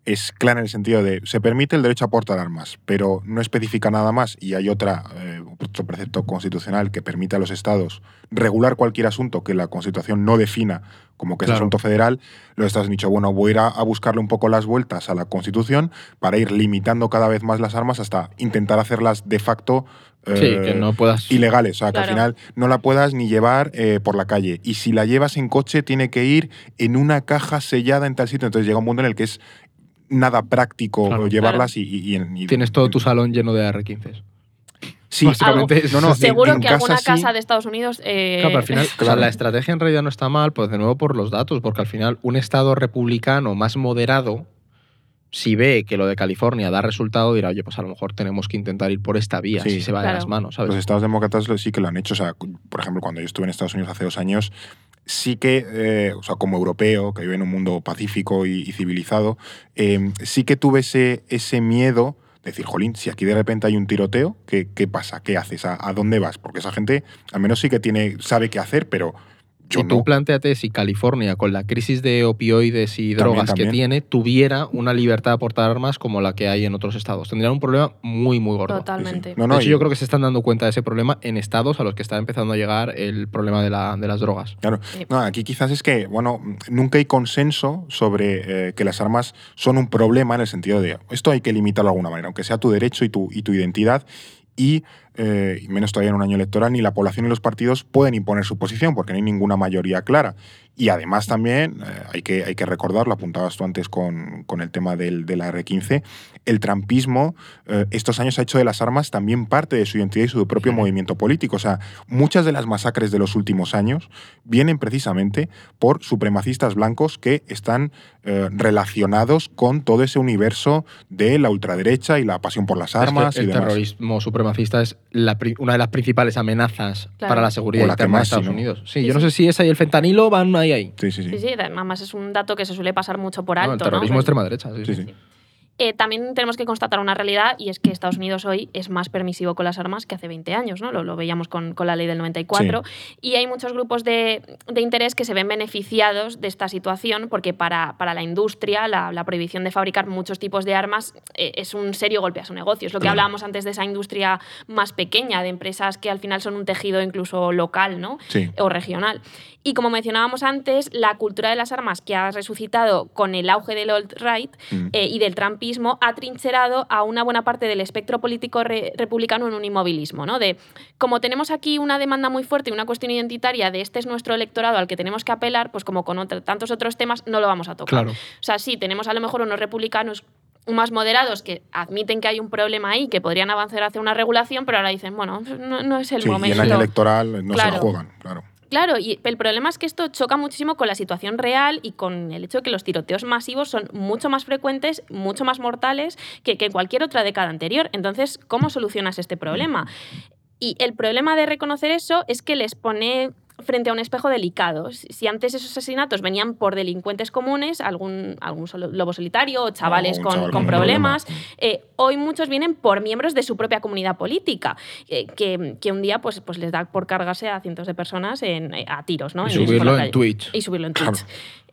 es clara en el sentido de se permite el derecho a portar armas, pero no especifica nada más y hay otra, eh, otro precepto constitucional que permite a los estados regular cualquier asunto que la constitución no defina como que es Claro. asunto federal, los estados han dicho, bueno, voy a ir a, a buscarle un poco las vueltas a la constitución para ir limitando cada vez más las armas hasta intentar hacerlas de facto Sí, eh, que no puedas. ilegales, o sea, que al final no la puedas ni llevar eh, por la calle. Y si la llevas en coche, tiene que ir en una caja sellada en tal sitio. Entonces llega un mundo en el que es nada práctico Claro. llevarlas y, y- y en- y- Tienes todo tu salón lleno de AR-15. Sí, básicamente no, no, Seguro en que alguna casa sí. casa de Estados Unidos. eh, Claro, pero al final, o sea, la estrategia en realidad no está mal, pues de nuevo por los datos, porque al final un estado republicano más moderado, si ve que lo de California da resultado, dirá, oye, pues a lo mejor tenemos que intentar ir por esta vía, Sí. si se va de las manos, ¿sabes? Los estados demócratas lo- sí que lo han hecho. O sea, por ejemplo, cuando yo estuve en Estados Unidos hace dos años, sí que, eh, o sea, como europeo, que vive en un mundo pacífico y, civilizado, eh, sí que tuve ese, ese miedo de decir, jolín, si aquí de repente hay un tiroteo, ¿qué, qué pasa? ¿Qué haces? ¿A, a dónde vas? Porque esa gente al menos sí que tiene, sabe qué hacer, pero yo y tú no. planteate si California, con la crisis de opioides y drogas también. que tiene, tuviera una libertad de portar armas como la que hay en otros estados. Tendrían un problema muy, muy gordo. Totalmente. No, de no, hecho, y- yo creo que se están dando cuenta de ese problema en estados a los que está empezando a llegar el problema de, la- de las drogas. Claro. Sí. No, aquí quizás es que, bueno, nunca hay consenso sobre eh, que las armas son un problema en el sentido de esto hay que limitarlo de alguna manera, aunque sea tu derecho y tu, y tu identidad. Y, eh, y menos todavía en un año electoral, ni la población ni los partidos pueden imponer su posición porque no hay ninguna mayoría clara. Y además también, eh, hay, que, hay que recordar, lo apuntabas tú antes con, con el tema del, de la R15, el trampismo eh, estos años ha hecho de las armas también parte de su identidad y su propio movimiento político. O sea, muchas de las masacres de los últimos años vienen precisamente por supremacistas blancos que están relacionados con todo ese universo de la ultraderecha y la pasión por las Es que armas y el demás. terrorismo supremacista es la pri- una de las principales amenazas Claro. para la seguridad la interna de más, Estados ¿no? Unidos. Sí, Sí, yo no sé si esa y el fentanilo van ahí ahí. Sí, sí, sí. Sí, sí, además es un dato que se suele pasar mucho por No, alto. el ¿no? terrorismo Pues- extrema derecha. Sí, Sí, sí. sí. Eh, también tenemos que constatar una realidad y es que Estados Unidos hoy es más permisivo con las armas que hace 20 años, ¿no? Lo, lo veíamos con, con la ley del 94. Y hay muchos grupos de, de interés que se ven beneficiados de esta situación porque para, para la industria la, la prohibición de fabricar muchos tipos de armas eh, es un serio golpe a su negocio. Es lo que Claro. hablábamos antes de esa industria más pequeña, de empresas que al final son un tejido incluso local, ¿no? Sí. o regional. Y como mencionábamos antes, la cultura de las armas que ha resucitado con el auge del alt-right Mm. eh, y del trumpismo ha trincherado a una buena parte del espectro político re- republicano en un inmovilismo, ¿no? De como tenemos aquí una demanda muy fuerte y una cuestión identitaria de este es nuestro electorado al que tenemos que apelar, pues como con otro- tantos otros temas no lo vamos a tocar. Claro. O sea, sí, tenemos a lo mejor unos republicanos más moderados que admiten que hay un problema ahí, que podrían avanzar hacia una regulación, pero ahora dicen, bueno, no, no es el Sí, y momento. en año electoral no se juegan, claro. Claro, y el problema es que esto choca muchísimo con la situación real y con el hecho de que los tiroteos masivos son mucho más frecuentes, mucho más mortales que, que en cualquier otra década anterior. Entonces, ¿cómo solucionas este problema? Y el problema de reconocer eso es que les pone frente a un espejo delicado. Si antes esos asesinatos venían por delincuentes comunes, algún, lobo solitario o chavales con, chaval con con problemas, eh, hoy muchos vienen por miembros de su propia comunidad política, eh, que, que un día pues, pues les da por cargarse a cientos de personas en, eh, a tiros, ¿no? Y subirlo en. Twitch. Y subirlo en Twitch.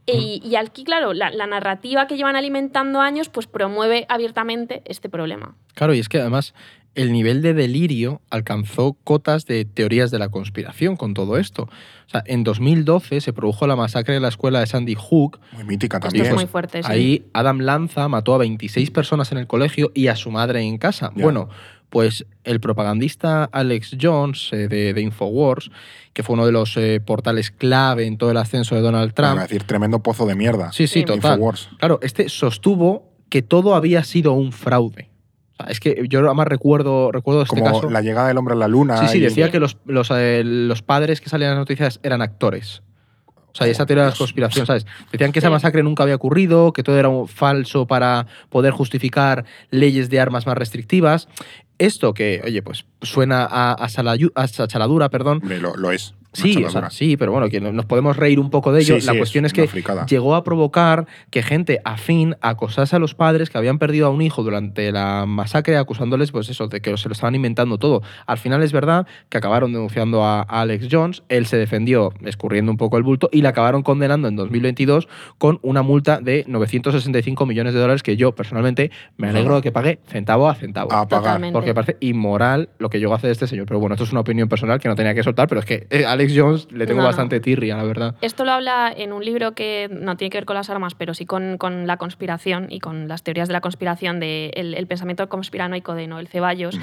Y, y aquí, claro, la, la narrativa que llevan alimentando años, pues promueve abiertamente este problema. Claro, y es que además el nivel de delirio alcanzó cotas de teorías de la conspiración con todo esto. O sea, en 2012 se produjo la masacre de la escuela de Sandy Hook. Muy mítica Esto también. es muy fuerte. sí. Ahí Adam Lanza mató a 26 personas en el colegio y a su madre en casa. Bueno, pues el propagandista Alex Jones eh, de, de Infowars, que fue uno de los eh, portales clave en todo el ascenso de Donald Trump. a decir, tremendo pozo de mierda. Sí, sí, Sí. total. Infowars. Claro, este sostuvo que todo había sido un fraude. O sea, es que yo además recuerdo, recuerdo este Como caso. la llegada del hombre a la luna. Sí, sí, y- decía que los, los, eh, los padres que salían en las noticias eran actores. O sea, y esa teoría de la Dios. conspiración, ¿sabes? Decían que esa masacre nunca había ocurrido, que todo era un falso para poder justificar leyes de armas más restrictivas. Esto que, oye, pues suena a, a, salayu- a perdón. Lo, lo es. Sí, o chaladura. sea, sí, pero bueno, que no- nos podemos reír un poco de ello. Sí, sí, la cuestión es, que fricada. llegó a provocar que gente afín acosase a los padres que habían perdido a un hijo durante la masacre, acusándoles, pues eso, de que se lo estaban inventando todo. Al final es verdad que acabaron denunciando a, Alex Jones, él se defendió escurriendo un poco el bulto y le acabaron condenando en 2022 con una multa de 965 millones de dólares que yo personalmente me alegro de que pague centavo a centavo. A pagar. Porque parece inmoral lo que llegó a hacer este señor. Pero bueno, esto es una opinión personal que no tenía que soltar, pero es que eh, Alex Jones le tengo No, bastante tirria, la verdad. Esto lo habla en un libro que no tiene que ver con las armas, pero sí con, con la conspiración y con las teorías de la conspiración de el, el pensamiento conspiranoico de Noel Ceballos.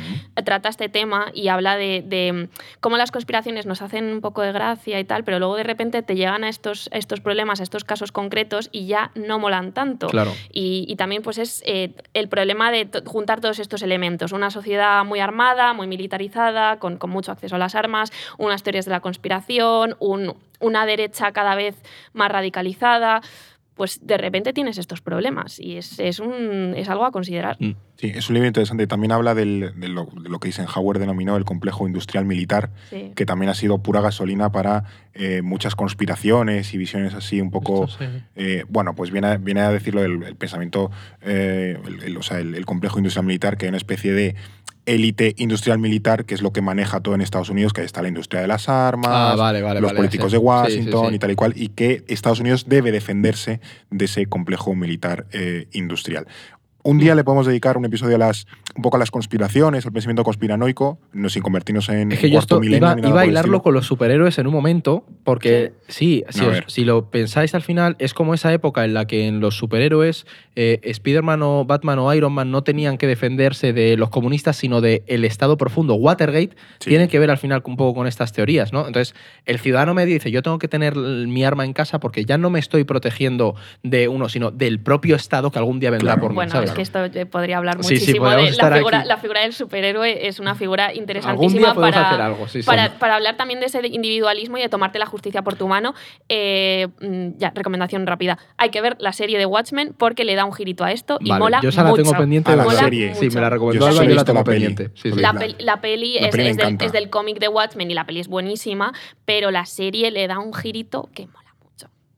Trata este tema y habla de, de cómo las conspiraciones nos hacen un poco de gracia y tal, pero luego de repente te llegan a estos, a estos problemas, a estos casos concretos y ya no molan tanto. Claro. Y, y también pues es eh, el problema de juntar todos estos elementos. Una sociedad muy armada, muy militarizada, con, con mucho acceso a las armas, unas teorías de la conspiración, un- una derecha cada vez más radicalizada. Pues de repente tienes estos problemas y es, es, un, es algo a considerar. Mm. Sí, es un libro interesante. También habla del- de, lo, de lo que Eisenhower denominó el complejo industrial militar, Sí. que también ha sido pura gasolina para eh, muchas conspiraciones y visiones así un poco... Esto sí. eh, bueno, pues viene a, viene a decirlo el, el pensamiento, eh, el, el- o sea, el, el complejo industrial militar, que hay una especie de élite industrial militar, que es lo que maneja todo en Estados Unidos, que ahí está la industria de las armas, Ah, vale, vale, los vale, políticos sí. de sí, Washington sí. y tal y cual, y que Estados Unidos debe defenderse de ese complejo militar eh, industrial. Un Mm. día le podemos dedicar un episodio a las, un poco a las conspiraciones, al pensamiento conspiranoico, no sin convertirnos en Es que yo cuarto esto milenio iba, ni nada iba a hilarlo con los superhéroes en un momento, porque sí, si, os- si lo pensáis al final, es como esa época en la que en los superhéroes eh, Spider-Man o Batman o Iron Man no tenían que defenderse de los comunistas, sino del el Estado profundo. Watergate Sí. tiene que ver al final un poco con estas teorías, ¿no? Entonces, el ciudadano medio dice, yo tengo que tener mi arma en casa porque ya no me estoy protegiendo de uno, sino del propio Estado que algún día vendrá Claro. por mí, Bueno, ¿sabes? Es que esto eh, podría hablar Sí, sí, muchísimo de la figura, la figura del superhéroe es una figura interesantísima para, hacer algo, sí, sí. para, para hablar también de ese individualismo y de tomarte la justicia por tu mano. Eh, mm, ya, recomendación rápida. Hay que ver la serie de Watchmen porque le da un girito a esto y Vale, mola yo esa la mucho. tengo pendiente de la serie. Sí, me la mucho. recomendó Yo la tengo la peli. pendiente. Sí, sí. Porque La, la- pel- la peli, la es, peli me es del, encanta. es del cómic de Watchmen y la peli es buenísima, pero la serie le da un girito que mola.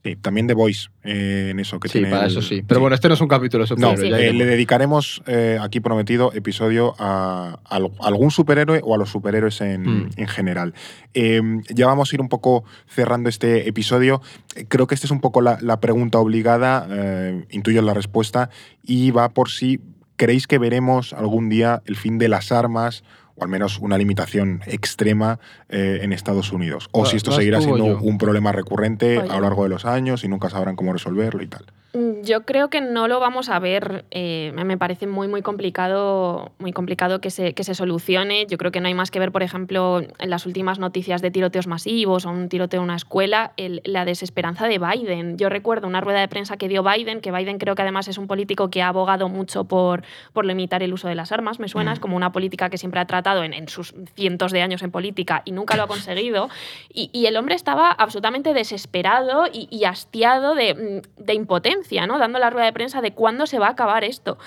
Sí, también The Voice eh, en eso que Sí, tiene para el- eso sí. Pero bueno, este no es un capítulo de No, ya eh, le dedicaremos eh, aquí prometido episodio a, algún superhéroe o a los superhéroes en, Mm. en general. Eh, ya vamos a ir un poco cerrando este episodio. Creo que esta es un poco la, la pregunta obligada, eh, intuyo la respuesta, y va por si creéis que veremos algún día el fin de las armas o al menos una limitación extrema eh, en Estados Unidos. O si esto seguirá siendo yo. un problema recurrente Oye. a lo largo de los años y nunca sabrán cómo resolverlo y tal. Mm, Yo creo que no lo vamos a ver. eh, me- parece muy, muy complicado, muy complicado que se, que se solucione. Yo creo que no hay más que ver, por ejemplo, en las últimas noticias de tiroteos masivos o un tiroteo en una escuela, el- la desesperanza de Biden. Yo recuerdo una rueda de prensa que dio Biden, que Biden creo que además es un político que ha abogado mucho por, por limitar el uso de las armas, me suena, Mm. es como una política que siempre ha tratado en, en sus cientos de años en política y nunca lo ha conseguido. Y, y el hombre estaba absolutamente desesperado y, y hastiado de, de impotencia, ¿no? Dando la rueda de prensa de cuándo se va a acabar esto.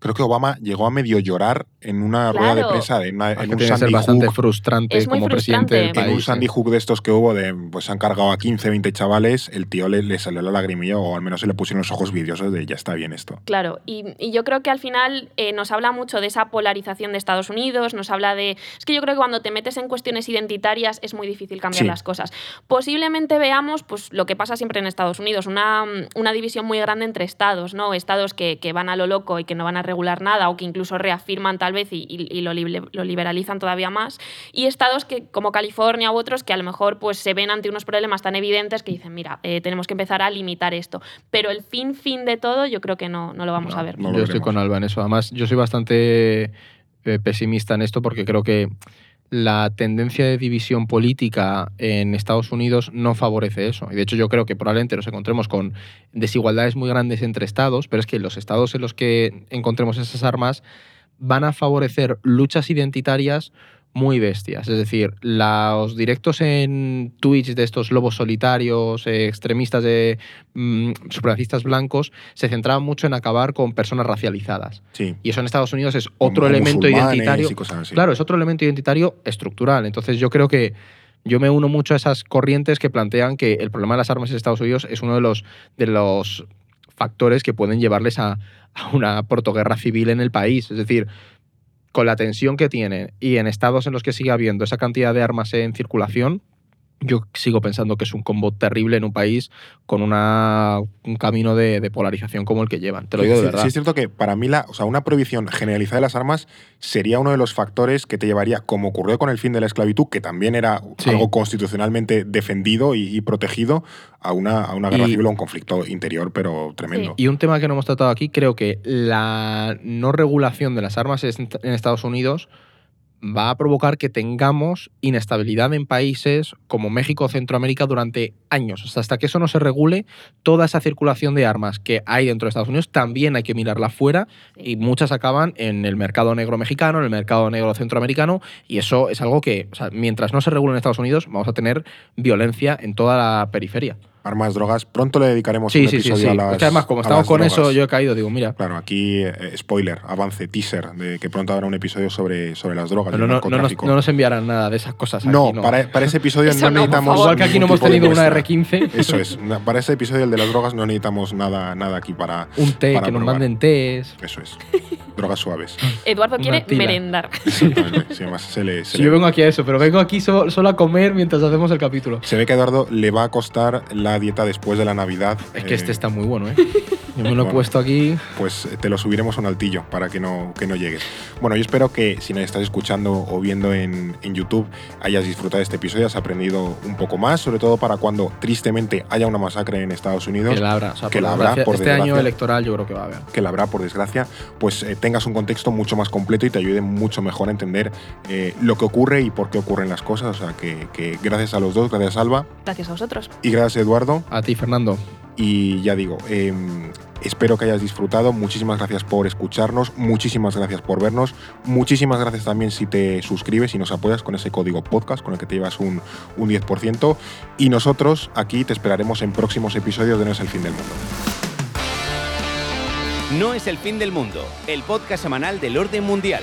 Creo que Obama llegó a medio llorar en una rueda de prensa, de una- en un tiene que ser Sandy bastante Hook, frustrante Es muy como presidente del frustrante. en un país. Sandy. Hook de estos que hubo, de, pues se han cargado a 15, 20 chavales, el tío le, le salió la lagrimilla o al menos se le pusieron los ojos vidriosos de ya está bien esto. Claro, y, y yo creo que al final eh, nos habla mucho de esa polarización de Estados Unidos, nos habla de... Es que yo creo que cuando te metes en cuestiones identitarias es muy difícil cambiar Sí. las cosas. Posiblemente veamos pues, lo que pasa siempre en Estados Unidos, una, una división muy grande entre estados, ¿no? Estados que, que van a lo loco y que no van a regular nada o que incluso reafirman tal vez y, y- y lo, libe- lo liberalizan todavía más, y estados que, como California u otros que a lo mejor pues, se ven ante unos problemas tan evidentes que dicen, mira, eh, tenemos que empezar a limitar esto. Pero el fin, fin de todo, yo creo que no, no lo vamos No, a ver. no lo yo estoy con Alba en eso. Además, yo soy bastante eh, pesimista en esto porque creo que la tendencia de división política en Estados Unidos no favorece eso. Y de hecho yo creo que probablemente nos encontremos con desigualdades muy grandes entre estados, pero es que los estados en los que encontremos esas armas van a favorecer luchas identitarias muy bestias. Es decir, los directos en Twitch de estos lobos solitarios, eh, extremistas de mm, supremacistas blancos, se centraban mucho en acabar con personas racializadas. Sí. Y eso en Estados Unidos es otro Como elemento identitario. Claro, es otro elemento identitario estructural. Entonces yo creo que yo me uno mucho a esas corrientes que plantean que el problema de las armas en Estados Unidos es uno de los, de los factores que pueden llevarles a, a una protoguerra civil en el país. Es decir, con la tensión que tiene y en estados en los que sigue habiendo esa cantidad de armas en circulación, yo sigo pensando que es un combo terrible en un país con una, un camino de, de polarización como el que llevan. Te lo digo de verdad. Sí, es cierto que para mí la, o sea, una prohibición generalizada de las armas sería uno de los factores que te llevaría, como ocurrió con el fin de la esclavitud, que también era Sí. algo constitucionalmente defendido y, y protegido, a una, a una guerra Y- civil o un conflicto interior, pero tremendo. Y un tema que no hemos tratado aquí, creo que la no regulación de las armas en Estados Unidos va a provocar que tengamos inestabilidad en países como México o Centroamérica durante años. O sea, hasta que eso no se regule, toda esa circulación de armas que hay dentro de Estados Unidos también hay que mirarla fuera y muchas acaban en el mercado negro mexicano, en el mercado negro centroamericano y eso es algo que, o sea, mientras no se regule en Estados Unidos, vamos a tener violencia en toda la periferia. Armas, drogas. Pronto le dedicaremos Sí, un sí, sí, episodio sí. a las. Es que además, como estamos con drogas. eso, yo he caído, digo, mira, Claro, aquí, eh, spoiler, avance, teaser, de que pronto habrá un episodio sobre, sobre las drogas. y Pero el no, no nos, no nos enviarán nada de esas cosas. aquí, No, Para, para ese episodio no no, necesitamos. Igual que aquí no hemos tenido una muestra. R15, Eso es. Para ese episodio, el de las drogas, no necesitamos nada, nada aquí para. un té, para que nos probar. manden tés. Eso es. Drogas suaves. Eduardo Una quiere merendar. Exactamente. Sí, además se, le, se, Si le- yo vengo aquí a eso, pero vengo aquí so- solo a comer mientras hacemos el capítulo. se ve que a Eduardo le va a costar la dieta después de la Navidad. Es que eh, este está muy bueno, ¿eh? Yo me lo he Bueno. puesto aquí. pues eh, te lo subiremos a un altillo para que no, que no llegues. Bueno, yo espero que si nos estás escuchando o viendo en, en YouTube hayas disfrutado de este episodio, has aprendido un poco más, sobre todo para cuando tristemente haya una masacre en Estados Unidos. Que la habrá. O sea, que por la habrá, desgracia, por este año electoral yo creo que va a haber. que la habrá por desgracia, pues eh, tengas un contexto mucho más completo y te ayude mucho mejor a entender eh, lo que ocurre y por qué ocurren las cosas. O sea, que, que gracias a los dos, gracias Alba Gracias a vosotros. y gracias Eduardo. A ti, Fernando. Y ya digo, eh, espero que hayas disfrutado. Muchísimas gracias por escucharnos, muchísimas gracias por vernos, muchísimas gracias también si te suscribes y nos apoyas con ese código podcast con el que te llevas un, un 10%. Y nosotros aquí te esperaremos en próximos episodios de No es el fin del mundo. No es el fin del mundo, el podcast semanal del orden mundial.